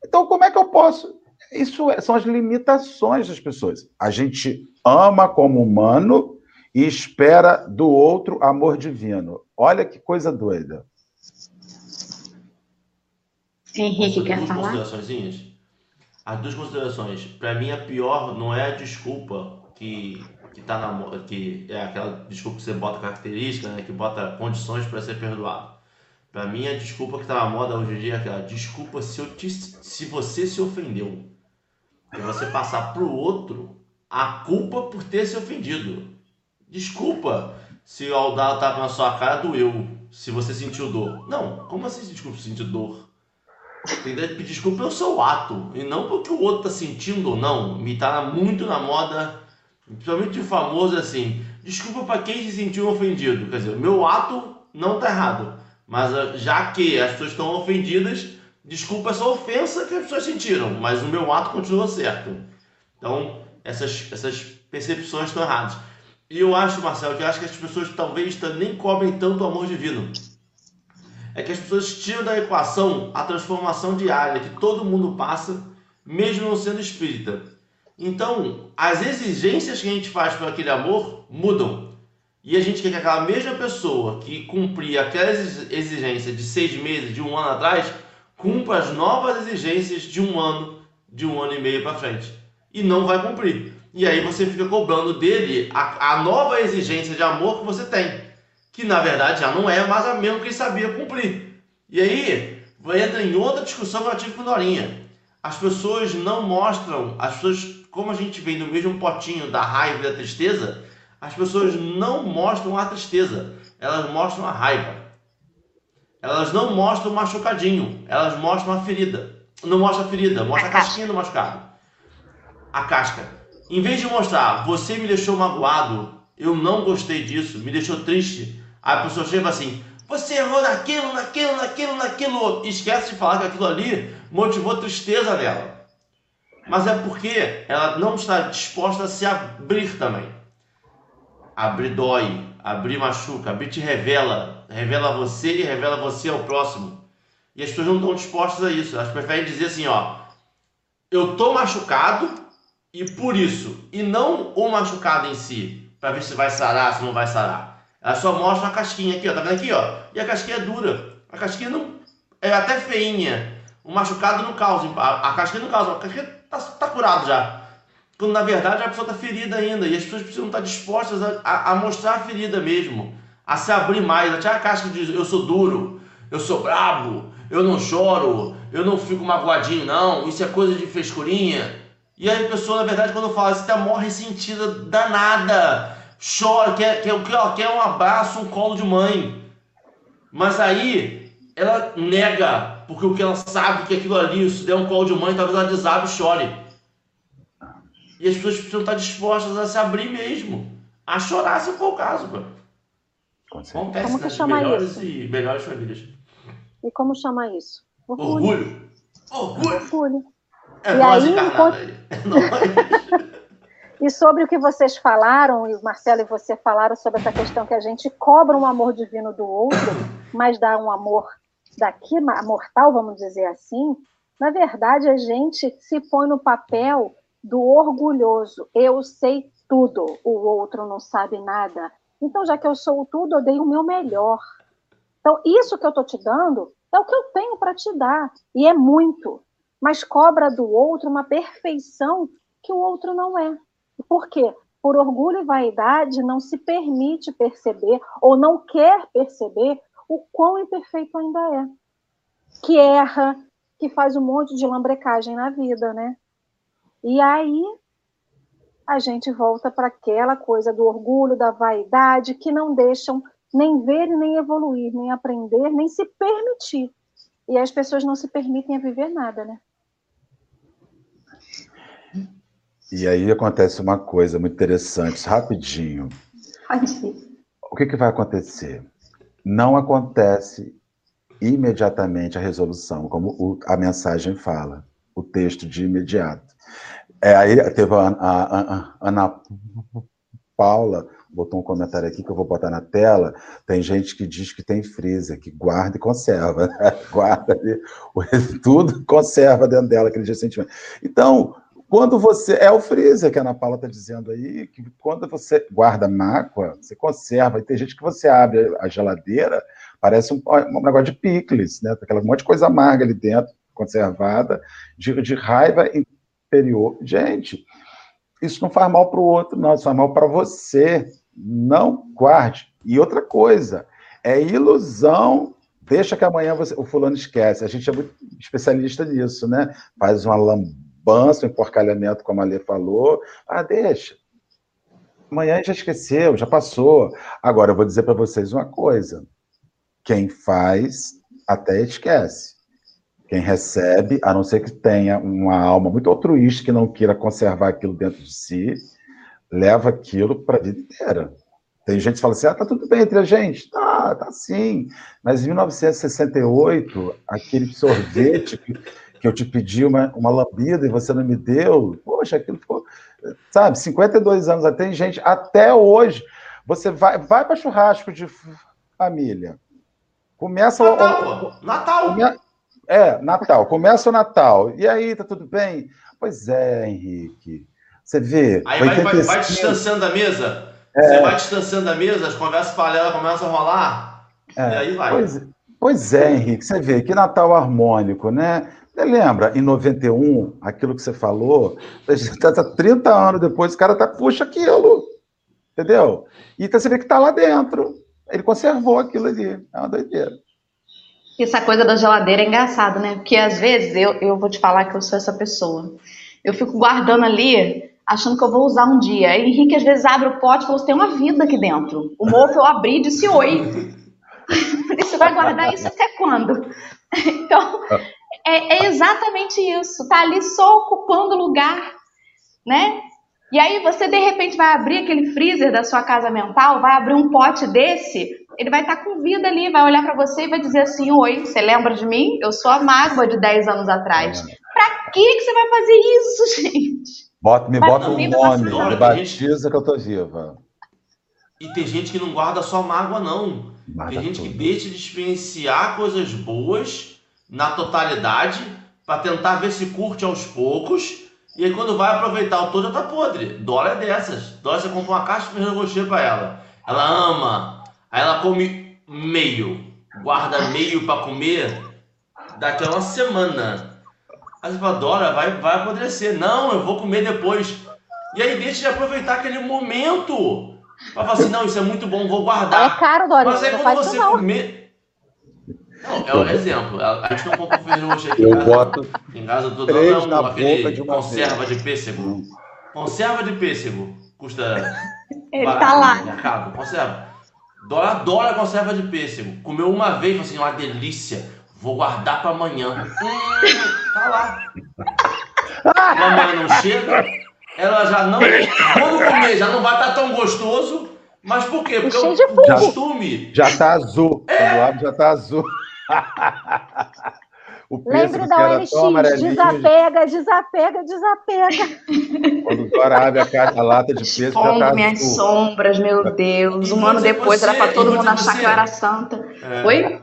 Então, como é que eu posso? Isso é, são as limitações das pessoas. A gente ama como humano e espera do outro amor divino. Olha que coisa doida. Henrique, quer falar? As duas considerações. Para mim, a pior não é a desculpa que que tá na que é aquela desculpa que você bota característica, né, que bota condições para ser perdoado. Para mim, a desculpa que tá na moda hoje em dia é aquela desculpa se, eu te, se você se ofendeu. É você passar pro outro a culpa por ter se ofendido. Desculpa se o dar tava na sua cara doeu, se você sentiu dor. Não, como assim desculpa se sentir dor? Tem que pedir desculpa pelo seu ato e não porque o outro tá sentindo ou não. Me tá muito na moda, principalmente de famoso assim. Desculpa para quem se sentiu ofendido. Quer dizer, o meu ato não tá errado, mas ah, já que as pessoas estão ofendidas, desculpa essa ofensa que as pessoas sentiram, mas o meu ato continua certo. Então, essas, essas percepções estão erradas. E eu acho, Marcelo, que eu acho que as pessoas talvez nem cobrem tanto o amor divino. É que as pessoas tiram da equação a transformação diária que todo mundo passa, mesmo não sendo espírita. Então, as exigências que a gente faz para aquele amor mudam. E a gente quer que aquela mesma pessoa que cumpria aquela exigência de seis meses, de um ano atrás, cumpra as novas exigências de um ano, de um ano e meio para frente. E não vai cumprir. E aí você fica cobrando dele a, a nova exigência de amor que você tem. Que na verdade já não é mais a mesma que ele sabia cumprir. E aí entra em outra discussão que eu tive com Dorinha. As pessoas não mostram, as pessoas, como a gente vem do mesmo potinho da raiva e da tristeza, as pessoas não mostram a tristeza, elas mostram a raiva. Elas não mostram o machucadinho, elas mostram a ferida. Não mostra a ferida, mostra a, a casquinha do machucado. A casca. Em vez de mostrar, você me deixou magoado, eu não gostei disso, me deixou triste, a pessoa chega assim, você errou naquilo, naquilo, naquilo, naquilo. Esquece de falar que aquilo ali motivou tristeza nela. Mas é porque ela não está disposta a se abrir também. Abrir dói, abrir machuca, abrir te revela, revela você e revela você ao próximo. E as pessoas não estão dispostas a isso. Elas preferem dizer assim, ó, eu tô machucado e por isso, e não o machucado em si, para ver se vai sarar, se não vai sarar. Ela só mostra a casquinha aqui, ó, tá vendo aqui, ó? E a casquinha é dura. A casquinha não é até feinha. O machucado não causa, a casquinha não causa, a casquinha tá, tá curado já. Quando na verdade a pessoa está ferida ainda e as pessoas precisam estar dispostas a, a, a, mostrar a ferida mesmo, a se abrir mais, a tirar a casca de eu sou duro, eu sou brabo, eu não choro, eu não fico magoadinho, não, isso é coisa de frescurinha. E aí a pessoa, na verdade, quando fala isso, tá morre ressentida, danada, chora, quer, quer, quer, quer um abraço, um colo de mãe. Mas aí ela nega, porque o que ela sabe que aquilo ali, se der um colo de mãe, talvez ela desabe e chore. E as pessoas precisam estar dispostas a se abrir mesmo, a chorar se for o caso. Acontece Como nas chama melhores isso? e melhores famílias. E como chama isso? Orgulho. Orgulho. Orgulho. É E nós aí, enquanto-. É nós. E sobre o que vocês falaram, e o Marcelo e você falaram sobre essa questão que a gente cobra um amor divino do outro, mas dá um amor daqui, mortal, vamos dizer assim, na verdade a gente se põe no papel do orgulhoso. Eu sei tudo, o outro não sabe nada. Então, já que eu sou o tudo, eu dei o meu melhor. Então, isso que eu estou te dando é o que eu tenho para te dar, e é muito. Mas cobra do outro uma perfeição que o outro não é. Por quê? Por orgulho e vaidade, não se permite perceber ou não quer perceber o quão imperfeito ainda é. Que erra, que faz um monte de lambrecagem na vida, né? E aí a gente volta para aquela coisa do orgulho, da vaidade, que não deixam nem ver nem evoluir, nem aprender, nem se permitir. E as pessoas não se permitem a viver nada, né? E aí acontece uma coisa muito interessante, rapidinho. O que, que vai acontecer? Não acontece imediatamente a resolução, como o- a mensagem fala, o texto de imediato. É, aí teve a, a- a- Ana Paula, botou um comentário aqui que eu vou botar na tela. Tem gente que diz que tem freezer, que guarda e conserva. né? Guarda ali, tudo conserva dentro dela, aquele ressentimento. Então, quando você. É o freezer que a Ana Paula está dizendo aí, que quando você guarda mágoa, você conserva. E tem gente que você abre a geladeira, parece um, um negócio de picles, né? Tem Aquela monte de coisa amarga ali dentro, conservada, de, de raiva interior. Gente, isso não faz mal para o outro, não, isso faz mal para você. Não guarde. E outra coisa, é ilusão. Deixa que amanhã você- o fulano esquece. A gente é muito especialista nisso, né? Faz uma lambança, um emporcalhamento, como a Lê falou. Ah, deixa. Amanhã já esqueceu, já passou. Agora, eu vou dizer para vocês uma coisa. Quem faz, até esquece. Quem recebe, a não ser que tenha uma alma muito altruísta, que não queira conservar aquilo dentro de si, leva aquilo para a vida inteira. Tem gente que fala assim, ah, tá tudo bem entre a gente. Tá, tá sim. Mas em 1968, aquele sorvete que, que eu te pedi uma, uma lambida e você não me deu, poxa, aquilo ficou, sabe, 52 anos, tem gente, até hoje, você vai, vai para churrasco de família, começa o- Natal, pô. Natal. Come- É, Natal. Começa o Natal. E aí, tá tudo bem? Pois é, Henrique. Você vê. Aí vai, vai, vai 85, distanciando da mesa. É. Você vai distanciando da mesa, as conversas paralelas começam a rolar. é, E aí vai. Pois, pois é, Henrique. Você vê que Natal harmônico, né? Você lembra, em 91, aquilo que você falou, tá, tá 30 anos depois, o cara tá, puxa aquilo. Entendeu? E então você vê que tá lá dentro. Ele conservou aquilo ali. É uma doideira. Essa coisa da geladeira é engraçado, né? Porque às vezes eu, eu vou te falar que eu sou essa pessoa. Eu fico guardando ali, achando que eu vou usar um dia. Aí Henrique às vezes abre o pote e fala: tem uma vida aqui dentro. O mofo eu abri e disse oi. Você vai guardar isso até quando? Então, é, é exatamente isso. Tá ali só ocupando lugar, né? E aí você de repente vai abrir aquele freezer da sua casa mental, vai abrir um pote desse, ele vai estar com vida ali, vai olhar para você e vai dizer assim: Oi, você lembra de mim? Eu sou a mágoa de 10 anos atrás. Pra que, que você vai fazer isso, gente? Bota, me Mas bota não um nome, me batiza que eu tô viva. E tem gente que não guarda só mágoa, não. Guarda Tem gente que tudo. deixa de experienciar coisas boas na totalidade pra tentar ver se curte aos poucos. E aí quando vai aproveitar o todo já tá podre. Dólar é dessas. Dólar você compra uma caixa de Ferrero Rocher pra ela. Ela ama. Aí ela come meio. Guarda meio pra comer daqui a uma semana. Aí você fala, Dora, vai, vai apodrecer. Não, eu vou comer depois. E aí deixa de aproveitar aquele momento. Pra falar assim, não, isso é muito bom, vou É guardar. caro, Dorinha. Mas aí quando você comer. Não, é um exemplo. A gente não compra Ferrero Rocher aqui em Eu casa. boto Em casa eu tô três dando na um, aquele boca de uma conserva de pêssego. Conserva de pêssego. Custa Ele barato tá lá. no mercado. Conserva. Dólar adora conserva de pêssego. Comeu uma vez, falou assim, uma delícia. Vou guardar pra amanhã. Hum, tá lá. Quando amanhã não chega, ela já não. Quando comer, já não vai estar tão gostoso. Mas por quê? Porque o de fungo. costume. Já tá azul. Abre, já tá azul. o Lembre da OLX, desapega, desapega, desapega. quando o Dora abre a, ca- a lata de já tá minhas azul. sombras, meu Deus. E Um ano dizer depois você, era pra e todo mundo achar que eu era santa. É, Oi?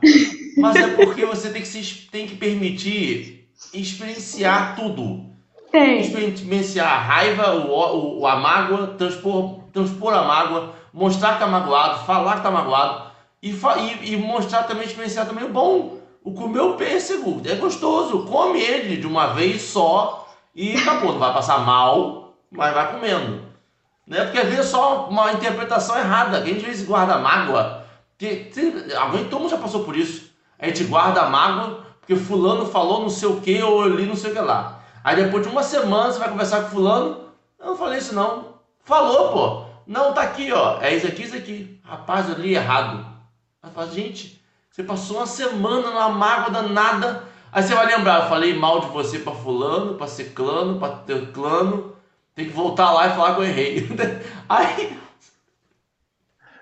Mas é porque você tem que, se, tem que permitir experienciar tudo. Tem. Experienciar a raiva, o, o, a mágoa, transpor, transpor a mágoa, mostrar que tá magoado, falar que tá magoado e, e, e mostrar também, experienciar também o bom. O comer o pêssego é gostoso, come ele de uma vez só e acabou. Não vai passar mal, mas vai comendo. Né? Porque às vezes é só uma interpretação errada. Que a gente às vezes guarda mágoa. Que, tem- alguém, todo mundo já passou por isso. A gente guarda mágoa porque fulano falou não sei o que ou eu li não sei o que lá. Aí depois de uma semana você vai conversar com fulano. Eu não falei isso não. Falou, pô. Não, tá aqui, ó. É isso aqui, isso aqui. Rapaz, eu li errado. Aí fala, gente, você passou uma semana numa mágoa danada. Aí você vai lembrar, eu falei mal de você pra fulano, pra ciclano, pra teclano. Tem que voltar lá e falar que eu errei. Aí,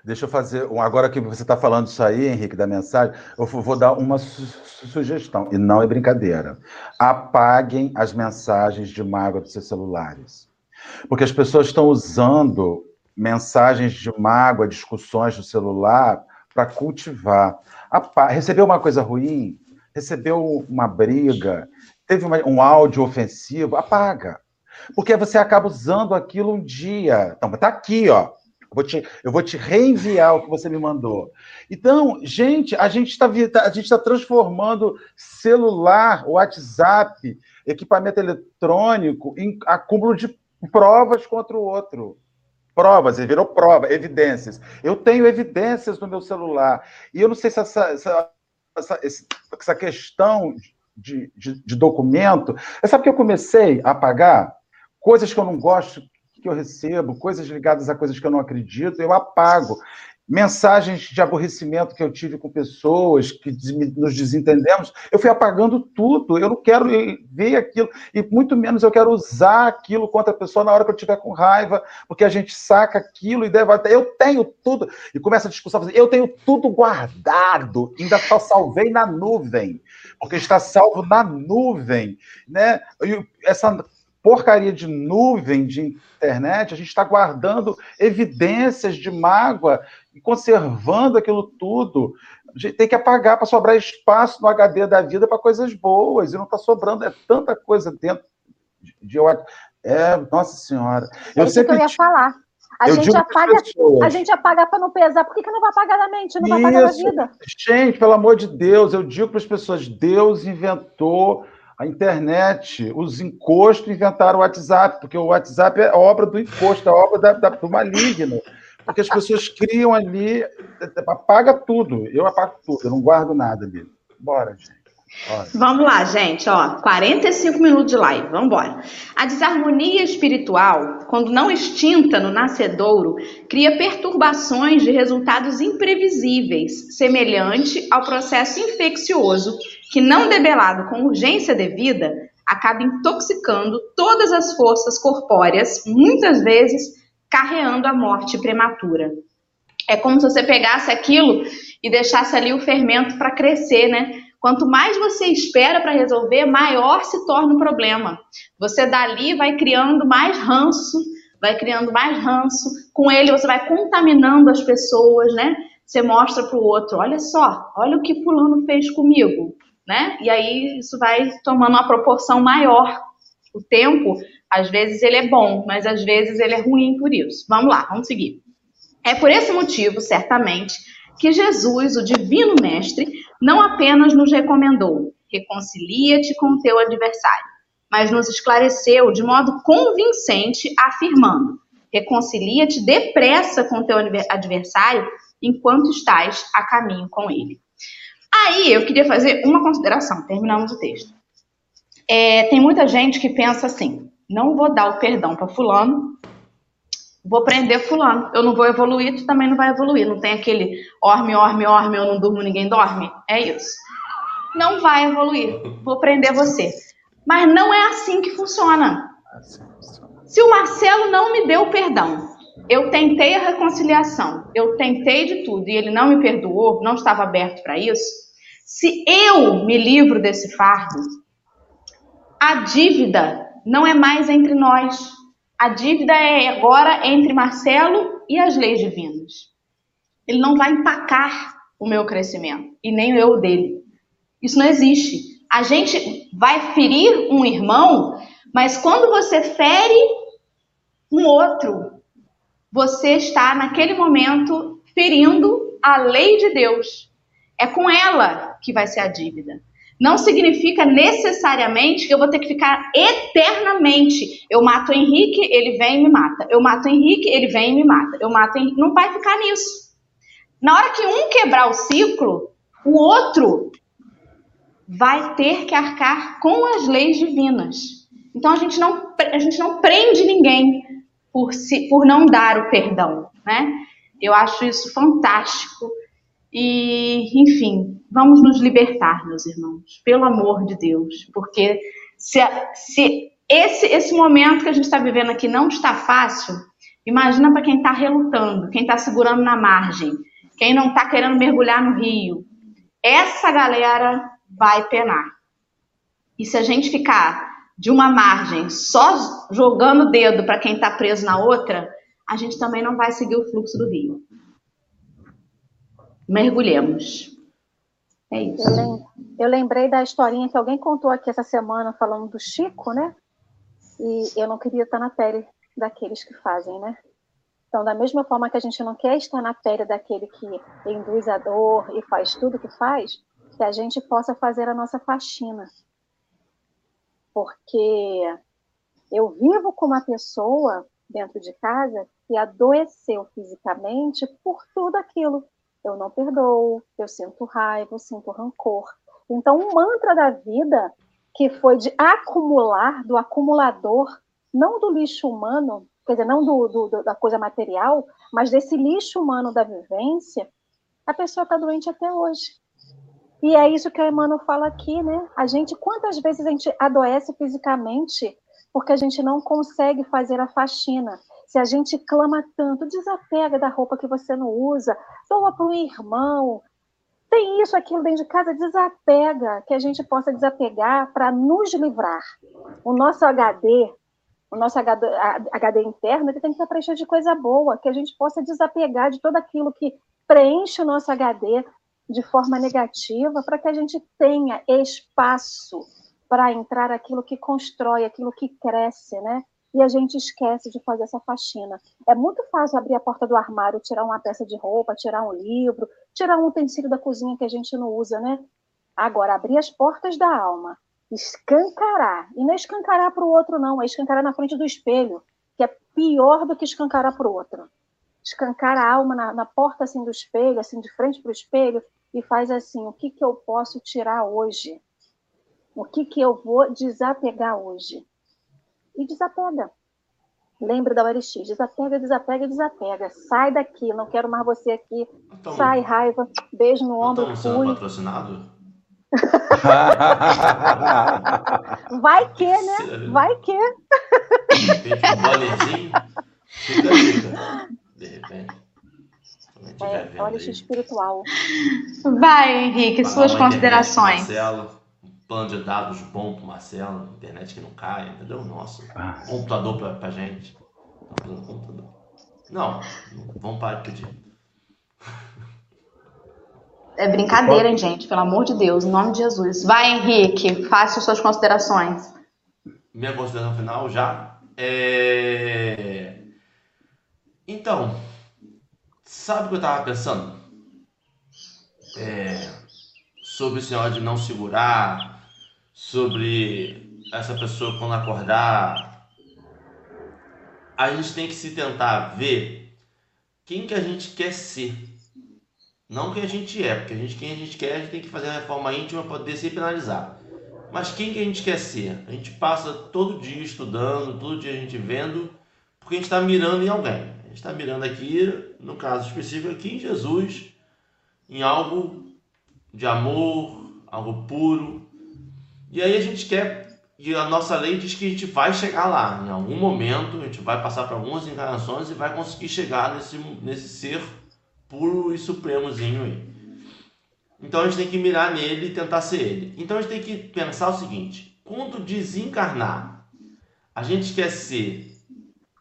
Deixa eu fazer. Agora que você está falando isso aí, Henrique, da mensagem, eu vou dar uma su- sugestão, e não é brincadeira. Apaguem as mensagens de mágoa dos seus celulares. Porque as pessoas estão usando mensagens de mágoa, discussões do celular, para cultivar. Recebeu uma coisa ruim? Recebeu uma briga? Teve uma- um áudio ofensivo? Apaga. Porque você acaba usando aquilo um dia. Então, tá aqui, ó. Eu vou, te, eu vou te reenviar o que você me mandou. Então, gente, a gente está a gente está transformando celular, WhatsApp, equipamento eletrônico em acúmulo de provas contra o outro. Provas, ele virou prova, evidências. Eu tenho evidências no meu celular. E eu não sei se essa, essa, essa, essa questão de, de, de documento. Sabe que eu comecei a apagar? Coisas que eu não gosto que eu recebo, coisas ligadas a coisas que eu não acredito, eu apago. Mensagens de aborrecimento que eu tive com pessoas que nos desentendemos, eu fui apagando tudo. Eu não quero ver aquilo, e muito menos eu quero usar aquilo contra a pessoa na hora que eu estiver com raiva, porque a gente saca aquilo e deve. Eu tenho tudo. E começa a discussão, eu tenho tudo guardado, ainda só salvei na nuvem, porque está salvo na nuvem. Né? E essa porcaria de nuvem de internet, a gente está guardando evidências de mágoa e conservando aquilo tudo. A gente tem que apagar para sobrar espaço no HD da vida para coisas boas, e não está sobrando, é tanta coisa dentro de, é, nossa senhora. Eu é isso que eu ia falar. A eu gente apaga, a gente apaga para não pesar. Por que, que não vai apagar da mente? Não vai apagar da vida? Gente, pelo amor de Deus, eu digo para as pessoas: Deus inventou a internet, os encostos inventaram o WhatsApp, porque o WhatsApp é obra do encosto, é obra da, da, do maligno. Porque as pessoas criam ali, apaga tudo. Eu apago tudo, eu não guardo nada ali. Bora, gente. Bora. Vamos lá, gente, ó, 45 minutos de live, vamos embora. A desarmonia espiritual, quando não extinta no nascedouro, cria perturbações de resultados imprevisíveis, semelhante ao processo infeccioso que, não debelado com urgência devida, acaba intoxicando todas as forças corpóreas, muitas vezes carreando a morte prematura. É como se você pegasse aquilo e deixasse ali o fermento para crescer, né? Quanto mais você espera para resolver, maior se torna o problema. Você dali vai criando mais ranço, vai criando mais ranço. Com ele você vai contaminando as pessoas, né? Você mostra para o outro, olha só, olha o que fulano fez comigo, né? E aí isso vai tomando uma proporção maior. O tempo, às vezes ele é bom, mas às vezes ele é ruim por isso. Vamos lá, vamos seguir. É por esse motivo, certamente, que Jesus, o divino mestre, não apenas nos recomendou reconcilia-te com o teu adversário, mas nos esclareceu de modo convincente, afirmando: reconcilia-te depressa com o teu adversário enquanto estás a caminho com ele. Aí eu queria fazer uma consideração, terminamos o texto. É, tem muita gente que pensa assim: não vou dar o perdão para Fulano, vou prender fulano. Eu não vou evoluir, tu também não vai evoluir. Não tem aquele orme, orme, orme, eu não durmo, ninguém dorme. É isso. Não vai evoluir. Vou prender você. Mas não é assim que funciona. Se o Marcelo não me deu perdão, eu tentei a reconciliação, eu tentei de tudo e ele não me perdoou, não estava aberto para isso. Se eu me livro desse fardo, a dívida não é mais entre nós. A dívida é agora entre Marcelo e as leis divinas. Ele não vai empacar o meu crescimento e nem eu dele. Isso não existe. A gente vai ferir um irmão, mas quando você fere um outro, você está naquele momento ferindo a lei de Deus. É com ela que vai ser a dívida. Não significa necessariamente que eu vou ter que ficar eternamente. Eu mato o Henrique, ele vem e me mata. Eu mato o Henrique, ele vem e me mata. Eu mato o Henrique. Não vai ficar nisso. Na hora que um quebrar o ciclo, o outro vai ter que arcar com as leis divinas. Então a gente não, a gente não prende ninguém por, si, por não dar o perdão, né? Eu acho isso fantástico. E, enfim, vamos nos libertar, meus irmãos, pelo amor de Deus, porque se, se esse, esse momento que a gente está vivendo aqui não está fácil, imagina para quem está relutando, quem está segurando na margem, quem não está querendo mergulhar no rio. Essa galera vai penar. E se a gente ficar de uma margem só jogando o dedo para quem está preso na outra, a gente também não vai seguir o fluxo do rio mergulhemos. É isso. Eu lembrei da historinha que alguém contou aqui essa semana falando do Chico, né? E eu não queria estar na pele daqueles que fazem, né? Então, da mesma forma que a gente não quer estar na pele daquele que induz a dor e faz tudo que faz, que a gente possa fazer a nossa faxina. Porque eu vivo com uma pessoa dentro de casa que adoeceu fisicamente por tudo aquilo eu não perdoo, eu sinto raiva, eu sinto rancor. Então, o mantra da vida, que foi de acumular, do acumulador, não do lixo humano, quer dizer, não do, do, da coisa material, mas desse lixo humano da vivência, a pessoa está doente até hoje. E é isso que o Emmanuel fala aqui, né? A gente, quantas vezes a gente adoece fisicamente porque a gente não consegue fazer a faxina? Se a gente clama tanto, desapega da roupa que você não usa, doa para um irmão, tem isso, aquilo dentro de casa, desapega, que a gente possa desapegar para nos livrar. O nosso HD, o nosso HD, HD interno, ele tem que estar preenchido de coisa boa, que a gente possa desapegar de tudo aquilo que preenche o nosso HD de forma negativa, para que a gente tenha espaço para entrar aquilo que constrói, aquilo que cresce, né? E a gente esquece de fazer essa faxina. É muito fácil abrir a porta do armário, tirar uma peça de roupa, tirar um livro, tirar um utensílio da cozinha que a gente não usa, né? Agora, abrir as portas da alma, escancarar, e não é escancarar para o outro, não, é escancarar na frente do espelho, que é pior do que escancarar para o outro. Escancar a alma na, na porta assim do espelho, assim de frente para o espelho, e faz assim: o que, que eu posso tirar hoje? O que, que eu vou desapegar hoje? E desapega. Lembra da OLX, desapega, desapega, desapega. Sai daqui, não quero mais você aqui. Então, Sai, raiva, beijo no ombro, Estamos sendo patrocinado? Vai que, né? Vai que. De repente, um boletim. Fica dica. De repente. É, espiritual. Vai, Henrique, suas considerações. Marcelo plano de dados bom pro Marcelo, internet que não cai, entendeu? Nossa, ah. computador pra, pra gente. Tá computador. Não, vamos parar de pedir. É brincadeira, hein, gente? Pelo amor de Deus, em nome de Jesus. Vai, Henrique, faça suas considerações. Minha consideração final já é. Então, sabe o que eu tava pensando? É... Sobre o senhor de não segurar, sobre essa pessoa quando acordar, a gente tem que se tentar ver quem que a gente quer ser. Não quem a gente é, porque a gente, quem a gente quer, a gente tem que fazer a reforma íntima para poder se penalizar. Mas quem que a gente quer ser? A gente passa todo dia estudando, todo dia a gente vendo, porque a gente está mirando em alguém. A gente está mirando aqui, no caso específico aqui, em Jesus, em algo de amor, algo puro, e aí a gente quer e a nossa lei diz que a gente vai chegar lá. Em algum momento, a gente vai passar por algumas encarnações e vai conseguir chegar nesse, nesse ser puro e supremozinho aí. Então a gente tem que mirar nele e tentar ser ele. Então a gente tem que pensar o seguinte: quando desencarnar, a gente quer ser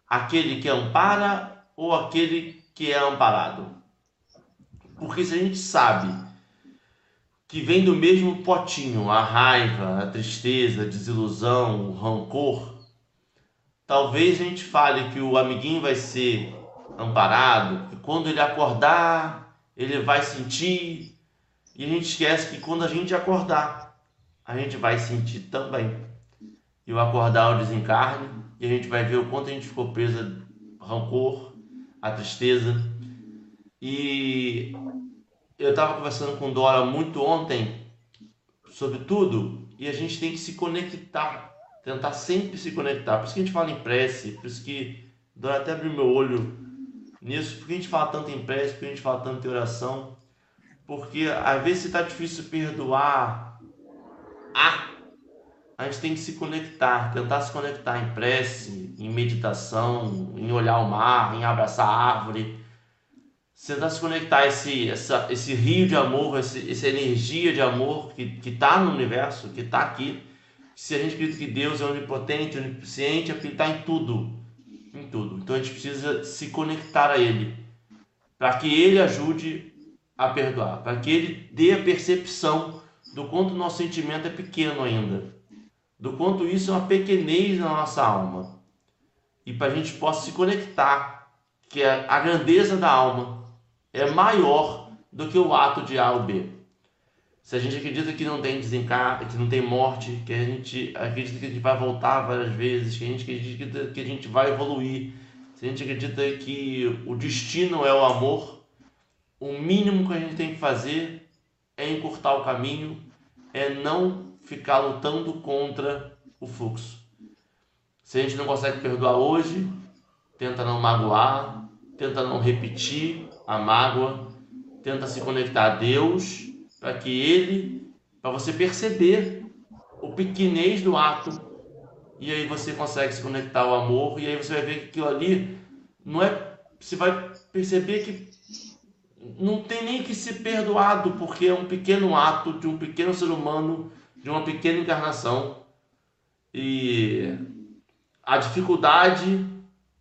aquele que ampara ou aquele que é amparado? Porque se a gente sabe que vem do mesmo potinho a raiva, a tristeza, a desilusão, o rancor, talvez a gente fale que o amiguinho vai ser amparado, que quando ele acordar, ele vai sentir, e a gente esquece que quando a gente acordar, a gente vai sentir também. E o acordar o desencarne, e a gente vai ver o quanto a gente ficou preso rancor, a tristeza. E eu estava conversando com Dora muito ontem sobre tudo, e a gente tem que se conectar, tentar sempre se conectar. Por isso que a gente fala em prece, por isso que Dora até abriu meu olho nisso, porque a gente fala tanto em prece, porque a gente fala tanto em oração, porque às vezes está difícil perdoar a a gente tem que se conectar, tentar se conectar em prece, em meditação, em olhar o mar, em abraçar a árvore, tentar se conectar esse, essa, esse rio de amor, esse, essa energia de amor que está no universo, que está aqui. Se a gente acredita que Deus é onipotente, onisciente, é porque Ele está em tudo, em tudo. Então a gente precisa se conectar a Ele, para que Ele ajude a perdoar, para que Ele dê a percepção do quanto o nosso sentimento é pequeno ainda do quanto isso é uma pequenez na nossa alma. E para a gente possa se conectar, que a grandeza da alma é maior do que o ato de A ou B. Se a gente acredita que não tem desencarne, que não tem morte, que a gente acredita que a gente vai voltar várias vezes, que a gente acredita que a gente vai evoluir, se a gente acredita que o destino é o amor, o mínimo que a gente tem que fazer é encurtar o caminho, é não ficar lutando contra o fluxo. Se a gente não consegue perdoar hoje, tenta não magoar, tenta não repetir a mágoa, tenta se conectar a Deus para que Ele, para você perceber o pequenez do ato e aí você consegue se conectar ao amor e aí você vai ver que aquilo ali não é, você vai perceber que não tem nem que ser perdoado porque é um pequeno ato de um pequeno ser humano de uma pequena encarnação e a dificuldade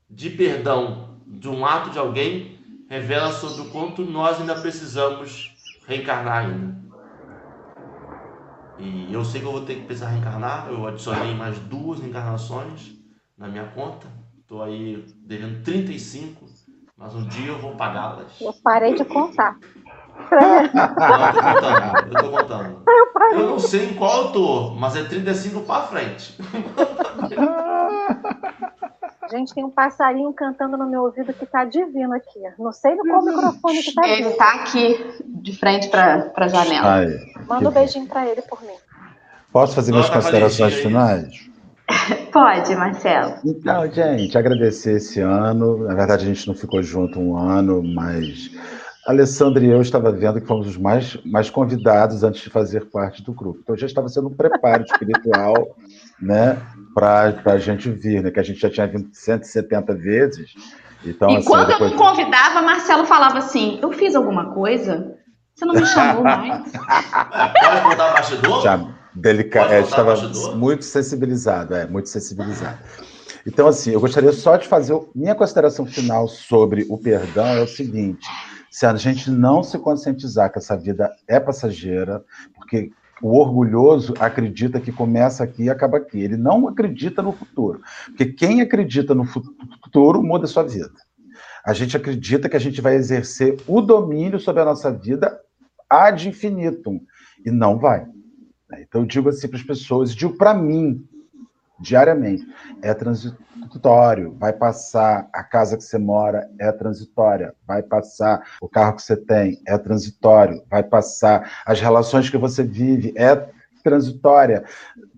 de perdão de um ato de alguém revela sobre o quanto nós ainda precisamos reencarnar ainda. E eu sei que eu vou ter que precisar reencarnar, eu adicionei mais duas encarnações na minha conta. Estou aí devendo 35, mas um dia eu vou pagá-las. Eu parei de contar. Não, eu tô contando. Eu tô contando. Eu não sei em qual eu tô, mas é 35 para frente. Gente, tem um passarinho cantando no meu ouvido que tá divino aqui. Não sei no qual microfone que tá Ele tá aqui, de frente pra, pra janela. Ai, Manda um beijinho pra ele por mim. Posso fazer minhas considerações Valentina, finais? Pode, Marcelo. Então, gente, agradecer esse ano. Na verdade, a gente não ficou junto um ano, mas a Alessandra e eu estava vendo que fomos os mais, mais convidados antes de fazer parte do grupo. Então já estava sendo um preparo espiritual, né, para a gente vir, né, que a gente já tinha vindo 170 vezes. Então, e assim, quando depois... eu não convidava, Marcelo falava assim: Eu fiz alguma coisa? Você não me chamou mais? Pode contar o bastidor? já delica... Pode é, estava bastidor? muito sensibilizado, é, muito sensibilizado. Então, assim, eu gostaria só de fazer minha consideração final sobre o perdão é o seguinte: se a gente não se conscientizar que essa vida é passageira, porque o orgulhoso acredita que começa aqui e acaba aqui. Ele não acredita no futuro. Porque quem acredita no fu- futuro muda a sua vida. A gente acredita que a gente vai exercer o domínio sobre a nossa vida ad infinitum. E não vai. Então eu digo assim para as pessoas, digo para mim, diariamente, é transitório, vai passar, a casa que você mora é transitória, vai passar, o carro que você tem é transitório, vai passar, as relações que você vive é transitória.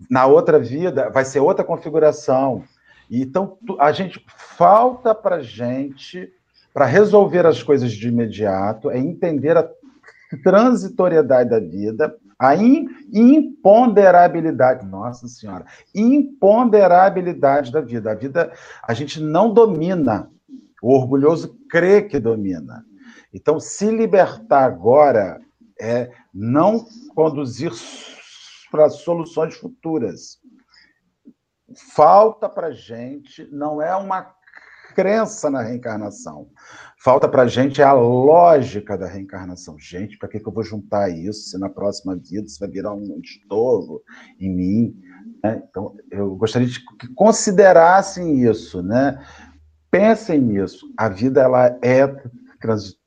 Na outra vida vai ser outra configuração. Então a gente falta para gente para resolver as coisas de imediato é entender a transitoriedade da vida A imponderabilidade, nossa senhora, imponderabilidade da vida. A vida, a gente não domina. O orgulhoso crê que domina. Então, se libertar agora é não conduzir para soluções futuras. Falta para gente, não é uma crença na reencarnação. Falta para a gente a lógica da reencarnação. Gente, para que, que eu vou juntar isso se na próxima vida isso vai virar um estorvo em mim? Né? Então, eu gostaria de que considerassem isso, né? Pensem nisso. A vida ela é transitória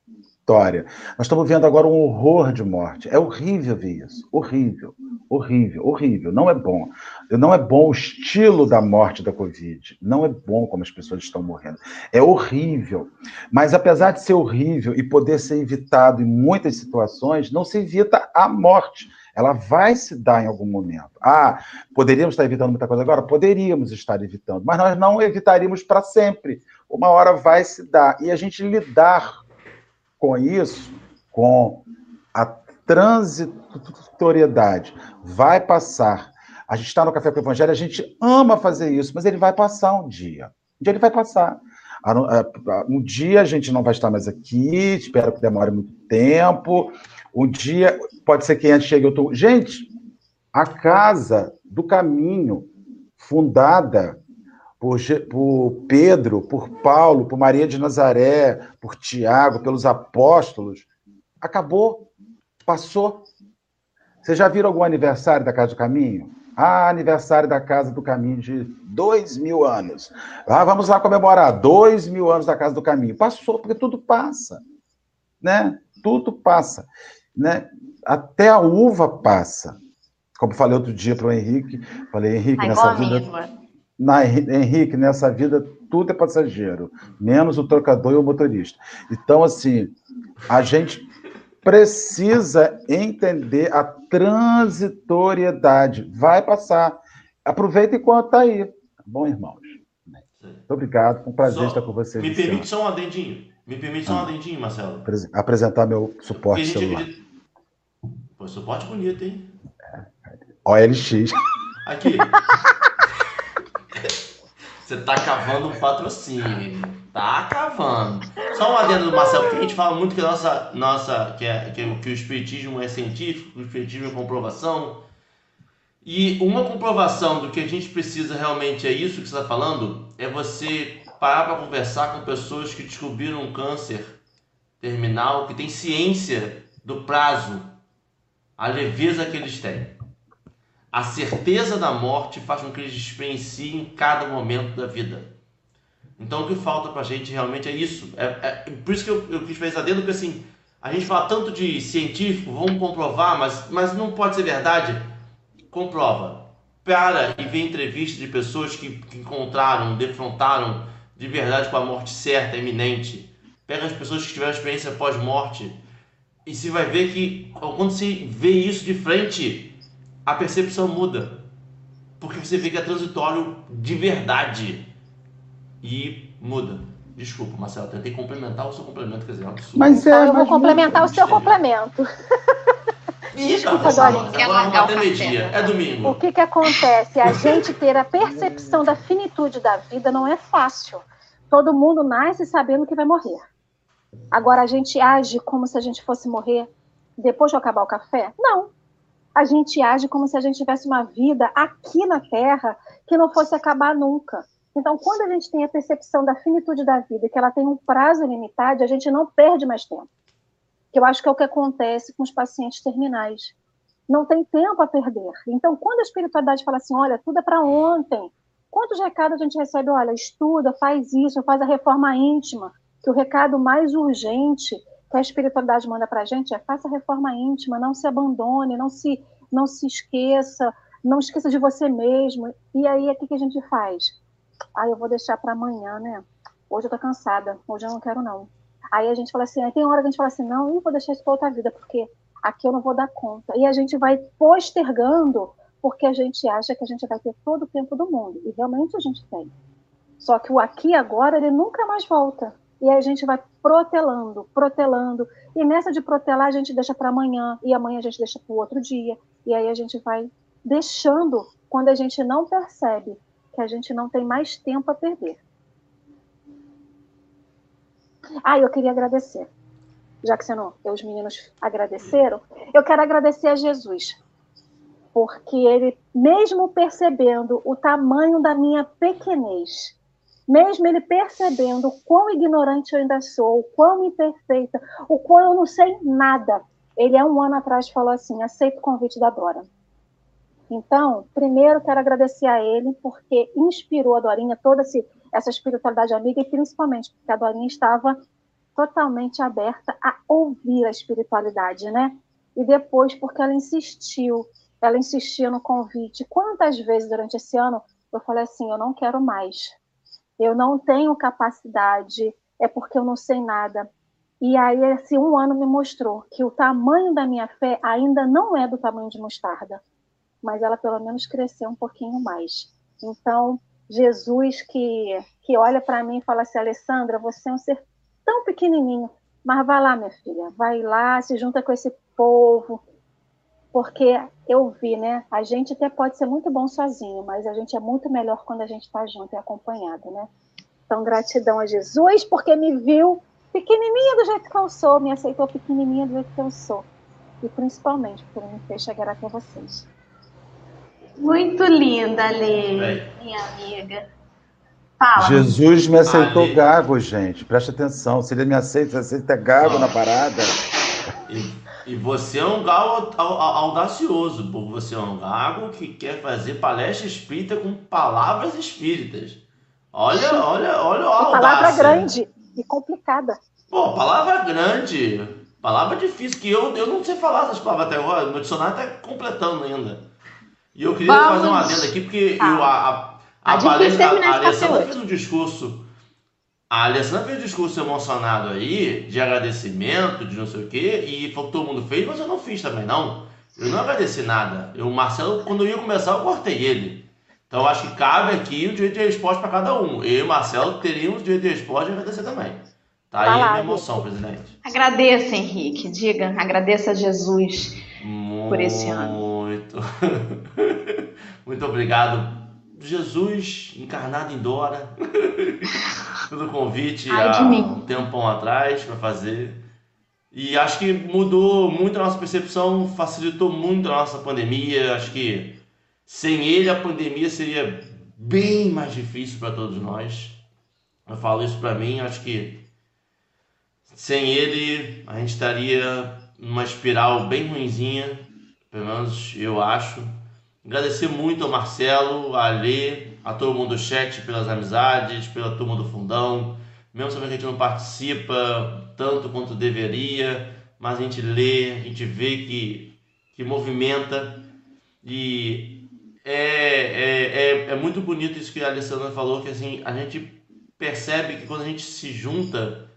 história. Nós estamos vendo agora um horror de morte. É horrível ver isso. Horrível, horrível, horrível. Não é bom. Não é bom o estilo da morte da Covid. Não é bom como as pessoas estão morrendo. É horrível. Mas apesar de ser horrível e poder ser evitado em muitas situações, não se evita a morte. Ela vai se dar em algum momento. Ah, poderíamos estar evitando muita coisa agora? Poderíamos estar evitando, mas nós não evitaríamos para sempre. Uma hora vai se dar. E a gente lidar com isso, com a transitoriedade, vai passar. A gente está no Café com o Evangelho, a gente ama fazer isso, mas ele vai passar um dia. Um dia ele vai passar. Um dia a gente não vai estar mais aqui, espero que demore muito tempo. Um dia, pode ser que antes chegue outro. Gente, a casa do caminho, fundada por, por Pedro, por Paulo, por Maria de Nazaré, por Tiago, pelos apóstolos, acabou, passou. Vocês já viram algum aniversário da Casa do Caminho? Ah, aniversário da Casa do Caminho de dois mil anos. Ah, vamos lá comemorar dois mil anos da Casa do Caminho. Passou, porque tudo passa. Né? Tudo passa. Né? Até a uva passa. Como falei outro dia para o Henrique, falei, Henrique, Ai, nessa vida. Na, Henrique, nessa vida tudo é passageiro, menos o trocador e o motorista. Então, assim, a gente precisa entender a transitoriedade. Vai passar. Aproveita enquanto está aí. Tá bom, irmãos? Muito obrigado, foi um prazer só, estar com vocês. Me permite só um adendinho. Me permite só um ah. adendinho, Marcelo. Apresentar meu suporte celular. Acredita... Pô, suporte bonito, hein? É. OLX. Aqui. Você tá cavando um patrocínio. Tá cavando. Só um adendo do Marcelo, porque a gente fala muito que, nossa, nossa, que, é, que, que o espiritismo é científico, o espiritismo é comprovação. E uma comprovação do que a gente precisa realmente é isso que você está falando, é você parar para conversar com pessoas que descobriram um câncer terminal, que tem ciência do prazo, a leveza que eles têm. A certeza da morte faz com que eles experienciem cada momento da vida. Então o que falta para a gente realmente é isso. É, é, por isso que eu, eu quis fazer porque assim, a gente fala tanto de científico, vamos comprovar, mas, mas não pode ser verdade. Comprova. Para e vê entrevistas de pessoas que, que encontraram, defrontaram de verdade com a morte certa, iminente. Pega as pessoas que tiveram experiência pós-morte e você vai ver que quando você vê isso de frente, a percepção muda. Porque você vê que é transitório de verdade. E muda. Desculpa, Marcelo, tentei complementar o seu complemento, quer dizer, é um absurdo. Mas é, eu vou complementar o seu complemento. Desculpa, Dorinha. Agora meio-dia. É domingo. O que, que acontece? A gente ter a percepção da finitude da vida não é fácil. Todo mundo nasce sabendo que vai morrer. Agora, a gente age como se a gente fosse morrer depois de acabar o café? Não a gente age como se a gente tivesse uma vida aqui na Terra que não fosse acabar nunca. Então, quando a gente tem a percepção da finitude da vida, que ela tem um prazo limitado, a gente não perde mais tempo. Que eu acho que é o que acontece com os pacientes terminais. Não tem tempo a perder. Então, quando a espiritualidade fala assim, olha, tudo é para ontem. Quantos recados a gente recebe? Olha, estuda, faz isso, faz a reforma íntima. Que o recado mais urgente que a espiritualidade manda para a gente é faça reforma íntima, não se abandone, não se, não se esqueça, não esqueça de você mesmo. E aí, o que, que a gente faz? Ah, eu vou deixar para amanhã, né? Hoje eu tô cansada, hoje eu não quero não. Aí a gente fala assim, aí tem hora que a gente fala assim, não, eu vou deixar isso para outra vida, porque aqui eu não vou dar conta. E a gente vai postergando, porque a gente acha que a gente vai ter todo o tempo do mundo. E realmente a gente tem. Só que o aqui agora, ele nunca mais volta. E a gente vai protelando, protelando. E nessa de protelar, a gente deixa para amanhã, e amanhã a gente deixa para o outro dia. E aí a gente vai deixando quando a gente não percebe que a gente não tem mais tempo a perder. Ah, eu queria agradecer. Já que você não, os meninos agradeceram, eu quero agradecer a Jesus. Porque ele, mesmo percebendo o tamanho da minha pequenez, mesmo ele percebendo o quão ignorante eu ainda sou, o quão imperfeita, o quão eu não sei nada, ele há um ano atrás falou assim: aceita o convite da Dora. Então, primeiro quero agradecer a ele porque inspirou a Dorinha toda esse, essa espiritualidade amiga e principalmente porque a Dorinha estava totalmente aberta a ouvir a espiritualidade, né? E depois porque ela insistiu, ela insistia no convite. Quantas vezes durante esse ano eu falei assim, eu não quero mais. Eu não tenho capacidade, é porque eu não sei nada. E aí esse um ano me mostrou que o tamanho da minha fé ainda não é do tamanho de mostarda mas ela pelo menos cresceu um pouquinho mais. Então, Jesus que, que olha para mim e fala assim, Alessandra, você é um ser tão pequenininho, mas vai lá, minha filha, vai lá, se junta com esse povo, porque eu vi, né? A gente até pode ser muito bom sozinho, mas a gente é muito melhor quando a gente está junto e acompanhado, né? Então, gratidão a Jesus, porque me viu pequenininha do jeito que eu sou, me aceitou pequenininha do jeito que eu sou. E principalmente por me fez chegar até vocês. Muito linda, Lê, minha amiga. Fala. Jesus me aceitou Ale. gago, gente. Presta atenção. Se ele me aceita, você aceita gago na parada. E, você é um gago audacioso, porque você é um gago que quer fazer palestra espírita com palavras espíritas. Olha, olha, olha a audácia. Palavra grande e complicada. Pô, palavra grande. Palavra difícil, que eu, eu não sei falar essas palavras até agora. Meu dicionário está completando ainda. E eu queria Vamos. fazer uma adenda aqui, porque tá. eu, a, a, a, a, a Alessandra fez um discurso. A Alessandra fez um discurso emocionado aí, de agradecimento, de não sei o quê, e foi que todo mundo fez, mas eu não fiz também, não. Eu não agradeci nada. Eu, o Marcelo, quando eu ia começar, eu cortei ele. Então eu acho que cabe aqui o direito de resposta para cada um. Eu e o Marcelo teríamos o direito de resposta e agradecer também. Tá aí a minha emoção, presidente. Agradeça, Henrique. Diga, agradeça a Jesus muito, por esse ano. Muito. muito obrigado, Jesus encarnado em Dora, pelo convite Ai, há um tempão atrás para fazer. E acho que mudou muito a nossa percepção, facilitou muito a nossa pandemia. Acho que sem ele a pandemia seria bem mais difícil para todos nós. Eu falo isso para mim, acho que sem ele, a gente estaria numa espiral bem ruinzinha, pelo menos eu acho. Agradecer muito ao Marcelo, a Alê, a todo mundo do chat pelas amizades, pela turma do fundão. Mesmo sabendo que a gente não participa tanto quanto deveria, mas a gente lê, a gente vê que, que movimenta. E é, é, é, é muito bonito isso que a Alessandra falou, que assim, a gente percebe que quando a gente se junta,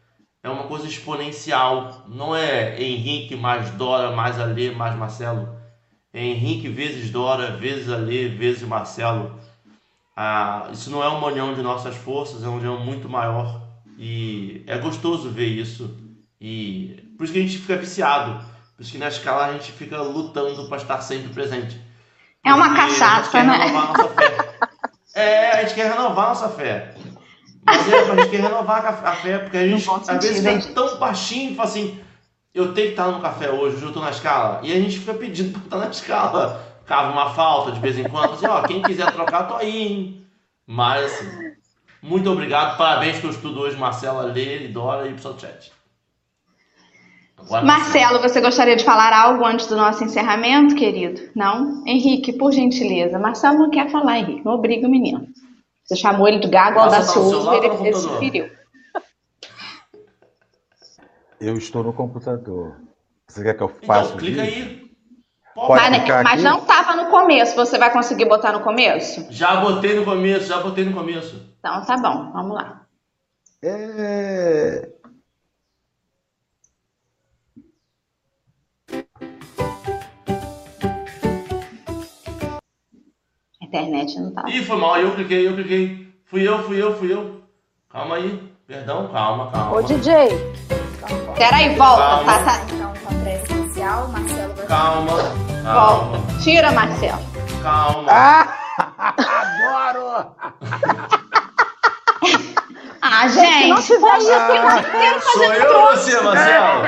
é uma coisa exponencial. Não é Henrique mais Dora, mais Alê, mais Marcelo. É Henrique vezes Dora, vezes Alê, vezes Marcelo. Ah, isso não é uma união de nossas forças, é uma união muito maior. E é gostoso ver isso. E por isso que a gente fica viciado. Por isso que na escala a gente fica lutando para estar sempre presente. É uma cachaça, né? É, a gente quer renovar a nossa fé. Mas é, a gente quer renovar a fé, porque a gente às vezes fica tão baixinho e fala assim, eu tenho que estar no café hoje, estou na escala. E a gente fica pedindo para estar na escala. Cava uma falta de vez em quando, assim, ó, quem quiser trocar, tô aí, hein? Mas, assim, muito obrigado, parabéns pelo estudo hoje, Marcela, Lê, Dora e pessoal do chat. Agora, Marcelo, você gostaria de falar algo antes do nosso encerramento, querido? Não? Henrique, por gentileza. Marcelo não quer falar, Henrique. Não obriga o menino. Você chamou ele de gago audacioso e ele, ele se feriu. Eu estou no computador. Você quer que eu então, faça então, clica aí. Pode mas, mas não estava no começo. Você vai conseguir botar no começo? Já botei no começo, já botei no começo. Então tá bom, vamos lá. É... internet não tá. Ih, foi mal, eu cliquei, eu cliquei. Fui eu, fui eu, fui eu. Calma aí. Perdão, calma, calma. Ô, DJ. Peraí, volta. Calma. Tá, tá. Então, com a Marcelo vai Calma, calma, Volta. Tira, Marcelo. calma. Adoro! Ah, Se não gente. tiver isso, Quero Sou fazer eu ou você, Marcelo?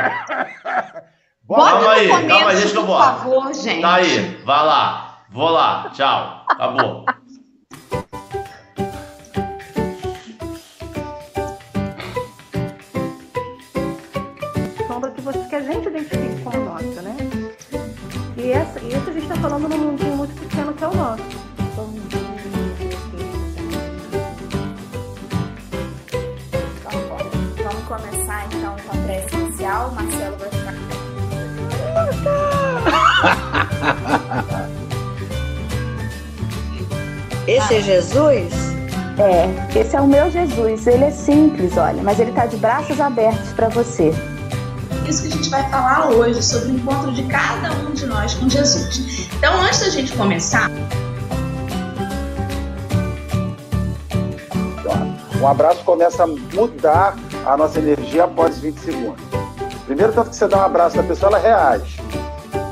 Bota Calma aí, começo, calma aí, deixa que eu por boto. favor, gente. Tá aí, vai lá. Vou lá, tchau. Acabou. sombra falando num mundinho muito pequeno que é o nosso. Então, bora. Vamos começar então com a prece inicial. Marcelo vai ficar. Esse é Jesus? É, esse é o meu Jesus. Ele é simples, olha, mas ele está de braços abertos para você. Isso que a gente vai falar hoje sobre o encontro de cada um de nós com Jesus. Então, antes da gente começar, Um abraço começa a mudar a nossa energia após 20 segundos. Primeiro, tanto que você dá um abraço na pessoa, ela reage.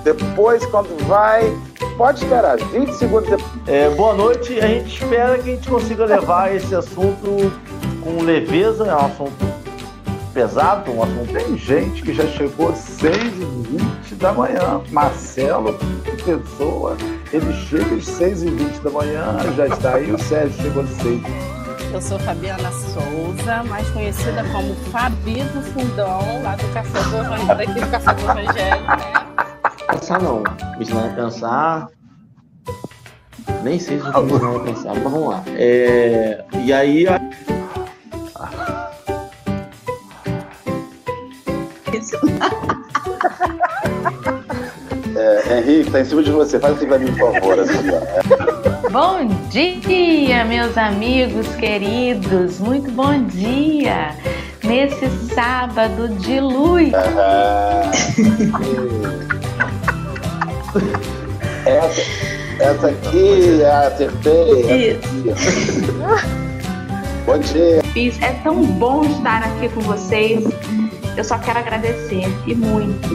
Depois, quando vai, pode esperar, 20 segundos depois. É, boa noite. A gente espera que a gente consiga levar esse assunto com leveza. É um assunto pesado, um assunto. Tem gente que já chegou às 6h20 da manhã. Marcelo, que pessoa, ele chega às 6h20 da manhã, já está aí. O Sérgio chegou às 6 Eu sou Fabiana Souza, mais conhecida como Fabi do Fundão, lá do Café do Evangelho, daqui do Café do Evangelho, né? Pensar não. Me ensinar a pensar. Nem sei se eu me ensinar a pensar, mas vamos lá. É, E aí, a- É, Henrique, tá em cima de você, faz assim pra mim, por favor. Assim, ó. Bom dia, meus amigos queridos. Muito bom dia. Nesse sábado de luz. Ah, essa, essa aqui, acertei. Isso. Bom dia. É tão bom estar aqui com vocês. Eu só quero agradecer e muito,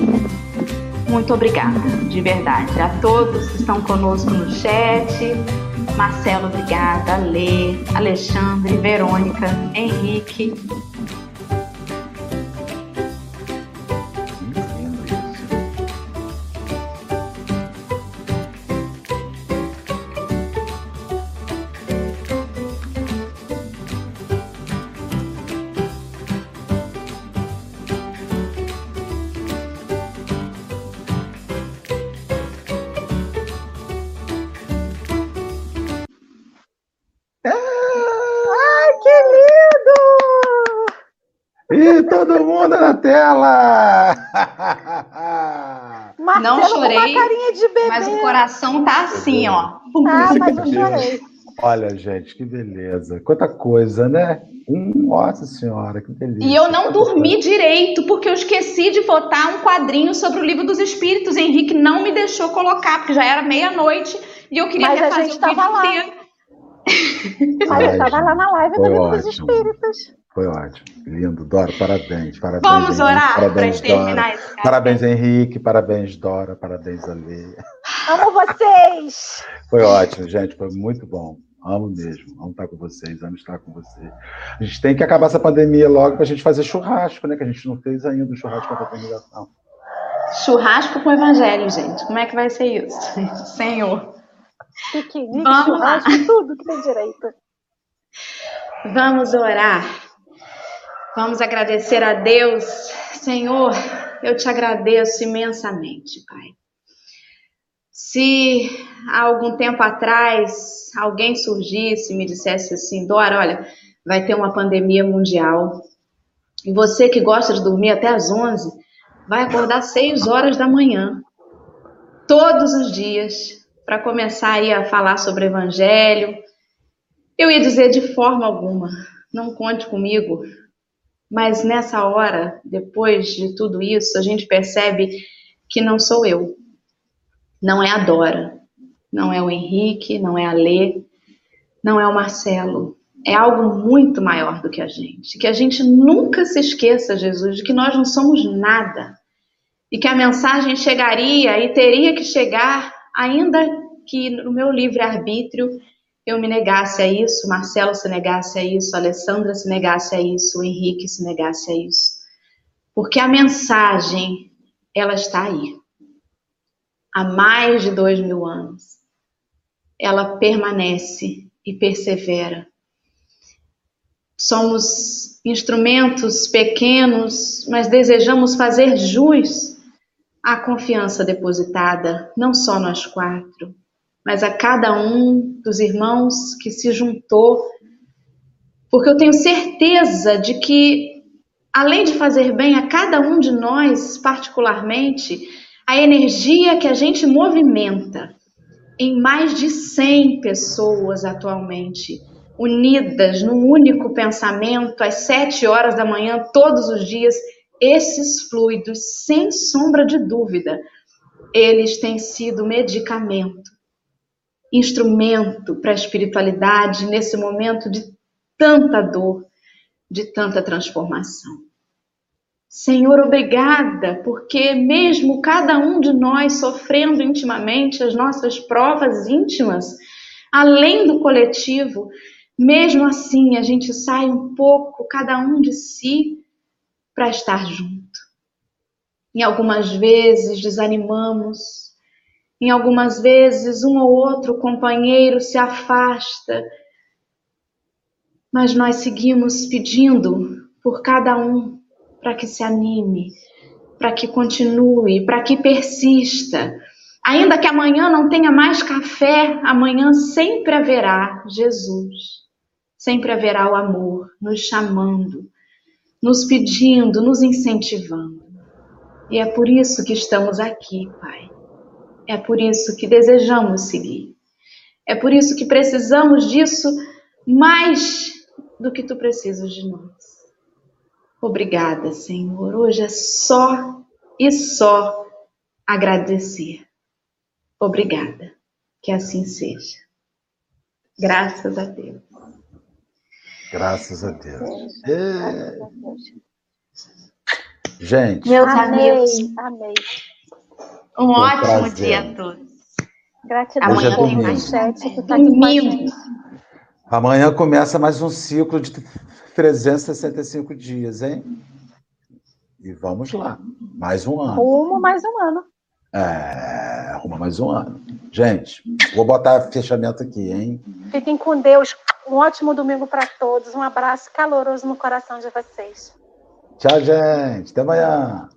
muito obrigada, de verdade, a todos que estão conosco no chat. Marcelo, obrigada. Lê, Alexandre, Verônica, Henrique. Marcelo Não chorei, uma carinha de bebê. Mas o coração tá assim, ó. Ah, mas eu chorei. Olha, gente, que beleza. Quanta coisa, né? Hum, nossa senhora, que delícia. E eu não Quanta dormi direito, porque eu esqueci de botar um quadrinho sobre o livro dos espíritos. Henrique não me deixou colocar, porque já era meia-noite e eu queria Mas a refazer gente o tava vídeo lá. inteiro. Mas eu tava lá na live do Foi Livro dos. Espíritos. Foi ótimo. Lindo. Dora, parabéns. parabéns Vamos Henrique, orar para Parabéns, terminar Dora. esse cara. Parabéns, Henrique. Parabéns, Dora. Parabéns, Ale. Amo vocês! Foi ótimo, gente. Foi muito bom. Amo mesmo. Amo estar com vocês. Amo estar com vocês. A gente tem que acabar essa pandemia logo para a gente fazer churrasco, né? Que a gente não fez ainda o churrasco da comunicação. Churrasco com o evangelho, gente. Como é que vai ser isso? Senhor. Piquenique, Vamos churrasco, tudo que tem direito. Vamos orar. Vamos agradecer a Deus. Senhor, eu te agradeço imensamente, Pai. Se há algum tempo atrás alguém surgisse e me dissesse assim, Dora, olha, vai ter uma pandemia mundial e você que gosta de dormir até às 11 vai acordar às 6 horas da manhã, todos os dias, para começar aí a falar sobre o Evangelho, eu ia dizer de forma alguma, não conte comigo. Mas nessa hora, depois de tudo isso, a gente percebe que não sou eu. Não é a Dora, não é o Henrique, não é a Lê, não é o Marcelo. é algo muito maior do que a gente. Que a gente nunca se esqueça, Jesus, de que nós não somos nada. E que a mensagem chegaria e teria que chegar, ainda que no meu livre-arbítrio eu me negasse a isso, Marcelo se negasse a isso, Alessandra se negasse a isso, Henrique se negasse a isso. Porque a mensagem, ela está aí. Há mais de dois mil anos. Ela permanece e persevera Somos instrumentos pequenos, mas desejamos fazer jus à confiança depositada, não só nós quatro, mas a cada um dos irmãos que se juntou, porque eu tenho certeza de que, além de fazer bem a cada um de nós, particularmente, a energia que a gente movimenta em mais de 100 pessoas atualmente unidas num único pensamento às sete horas da manhã, todos os dias, esses fluidos, sem sombra de dúvida, eles têm sido medicamento, instrumento para a espiritualidade nesse momento de tanta dor, de tanta transformação. Senhor, obrigada, porque mesmo cada um de nós sofrendo intimamente as nossas provas íntimas, além do coletivo, mesmo assim, a gente sai um pouco, cada um de si, para estar junto. Em algumas vezes desanimamos, em algumas vezes um ou outro companheiro se afasta, mas nós seguimos pedindo por cada um para que se anime, para que continue, para que persista. Ainda que amanhã não tenha mais café, amanhã sempre haverá Jesus sempre haverá o amor nos chamando, nos pedindo, nos incentivando. E é por isso que estamos aqui, Pai. É por isso que desejamos seguir. É por isso que precisamos disso mais do que tu precisas de nós. Obrigada, Senhor. Hoje é só e só agradecer. Obrigada. Que assim seja. Graças a Deus. Graças a Deus. É... Gente. Meus amigos. Amei. Um ótimo prazer. dia a todos. Gratidão Hoje é domingo. mais chat que tá Domingo. Amanhã começa mais um ciclo de 365 dias, hein? E vamos lá. Mais um ano. Rumo mais um ano. É, arruma mais um ano. Gente, vou botar fechamento aqui, hein? Fiquem com Deus. Um ótimo domingo para todos. Um abraço caloroso no coração de vocês. Tchau, gente. Até amanhã.